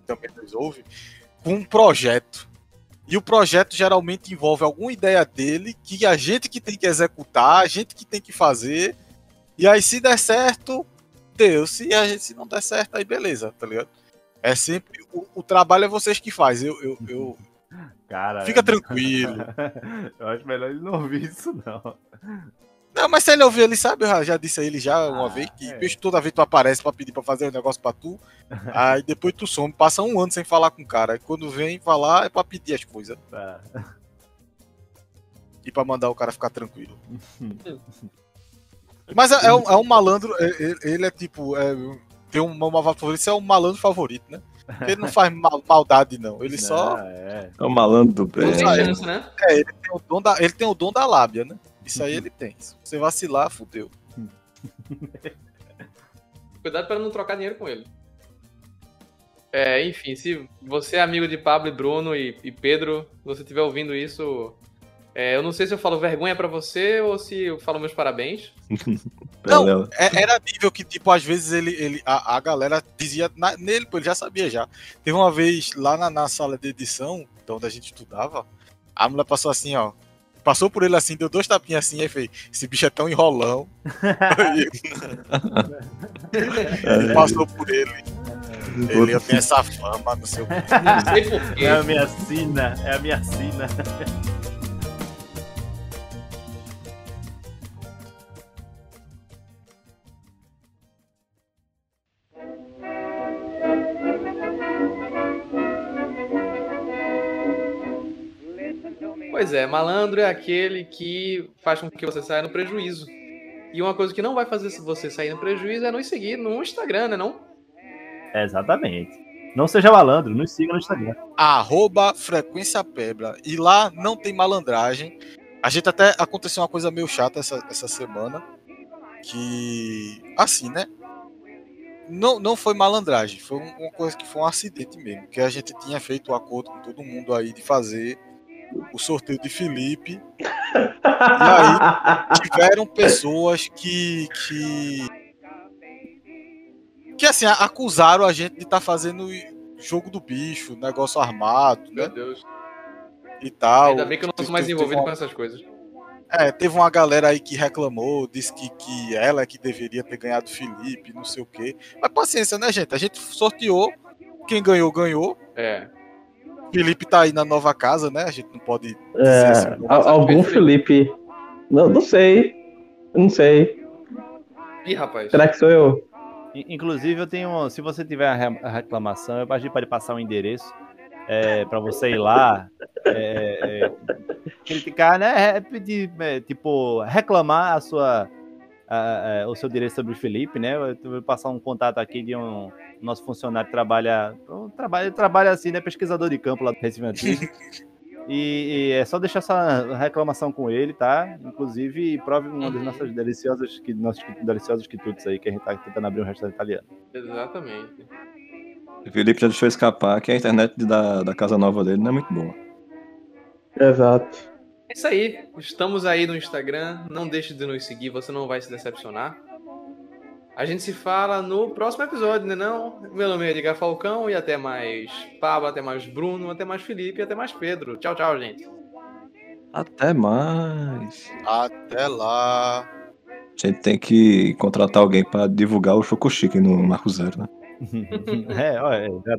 também nos ouve, com um projeto. E o projeto geralmente envolve alguma ideia dele que a gente que tem que executar, a gente que tem que fazer. E aí, se der certo, deu. Se, a gente, se não der certo, aí beleza, tá ligado? É sempre. O, o trabalho é vocês que faz. Eu, eu, eu- Cara, fica tranquilo. eu acho melhor ele não ouvir isso, não. Não, mas se ele ouvir, ele sabe, eu já, disse a ele já uma Ah, vez que, é. bicho, toda vez tu aparece pra pedir pra fazer um negócio pra tu, aí depois tu some, passa um ano sem falar com o cara, aí quando vem falar é pra pedir as coisas Tá. e pra mandar o cara ficar tranquilo. Mas é, é um, é um malandro, é- é- ele é tipo, é, tem uma, uma favorita, isso é um malandro favorito, né? Ele não faz mal- maldade, não, ele só Ah, é. É o malandro do Não bem. tem é. né? tem o dom da, ele tem o dom da lábia, né? Isso aí ele tem. Se você vacilar, fudeu. Cuidado para não trocar dinheiro com ele. É, enfim, se você é amigo de Pablo e Bruno e, e Pedro, se você estiver ouvindo isso, é, eu não sei se eu falo vergonha pra você ou se eu falo meus parabéns. Não, É- era nível que, tipo, às vezes ele, ele a, a galera dizia na- nele, pô, ele já sabia já. Teve uma vez lá na, na sala de edição, então, onde a gente estudava, a mulher passou assim, ó. Passou por ele assim, deu dois tapinhas assim, aí fez, esse bicho é tão enrolão. É. passou por ele. Ele eu tenho essa fama no seu. Não sei porquê. É a minha sina, é a minha sina. É, malandro é aquele que faz com que você saia no prejuízo. E uma coisa que não vai fazer você sair no prejuízo é nos seguir no Instagram, né não? Exatamente. Não seja malandro, nos siga no Instagram. Arroba Frequência Pebra. E lá não tem malandragem. A gente até aconteceu uma coisa meio chata essa, essa semana. Que. Assim, né? Não, não foi malandragem, foi um- uma coisa que foi um acidente mesmo. Que a gente tinha feito o acordo com todo mundo aí de fazer o sorteio de Felipe. E aí tiveram pessoas que. que. que assim, acusaram a gente de estar fazendo jogo do bicho, negócio armado, Meu né? Deus. E tal. Ainda bem que eu não sou mais envolvido teve com uma- essas coisas. É, teve uma galera aí que reclamou, disse que, que ela é que deveria ter ganhado o Felipe, não sei o quê. Mas paciência, né, gente? A gente sorteou, quem ganhou, ganhou. É. Felipe tá aí na nova casa, né? A gente não pode dizer É, assim. a- algum Felipe. Não, não sei. Não sei. Ih, rapaz. Será que sou eu? In- Inclusive, eu tenho. Se você tiver a re- a reclamação, eu que pode passar um endereço é, para você ir lá. é, é, criticar, né? é, pedir, é, tipo, reclamar a sua. A- a- o seu direito sobre o Felipe, né? Eu vou passar um contato aqui de um nosso funcionário que trabalha. um trabalha, trabalha assim, né? Pesquisador de campo lá do Recife Antigo. E, e é só deixar essa reclamação com ele, tá? Inclusive, prove uma das nossas deliciosas, que, nossos deliciosos quitutes aí, que a gente tá tentando abrir um restaurante italiano. Exatamente. O Felipe já deixou escapar que a internet da, da casa nova dele não é muito boa. Exato. É isso aí. Estamos aí no Instagram. Não deixe de nos seguir, você não vai se decepcionar. A gente se fala no próximo episódio, né não? Meu nome é Edgar Falcão e até mais Pablo, até mais Bruno, até mais Felipe e até mais Pedro. Tchau, tchau, gente. Até mais. Até lá. A gente tem que contratar alguém pra divulgar o Choco Chique no Marco Zero, né? é, olha, já-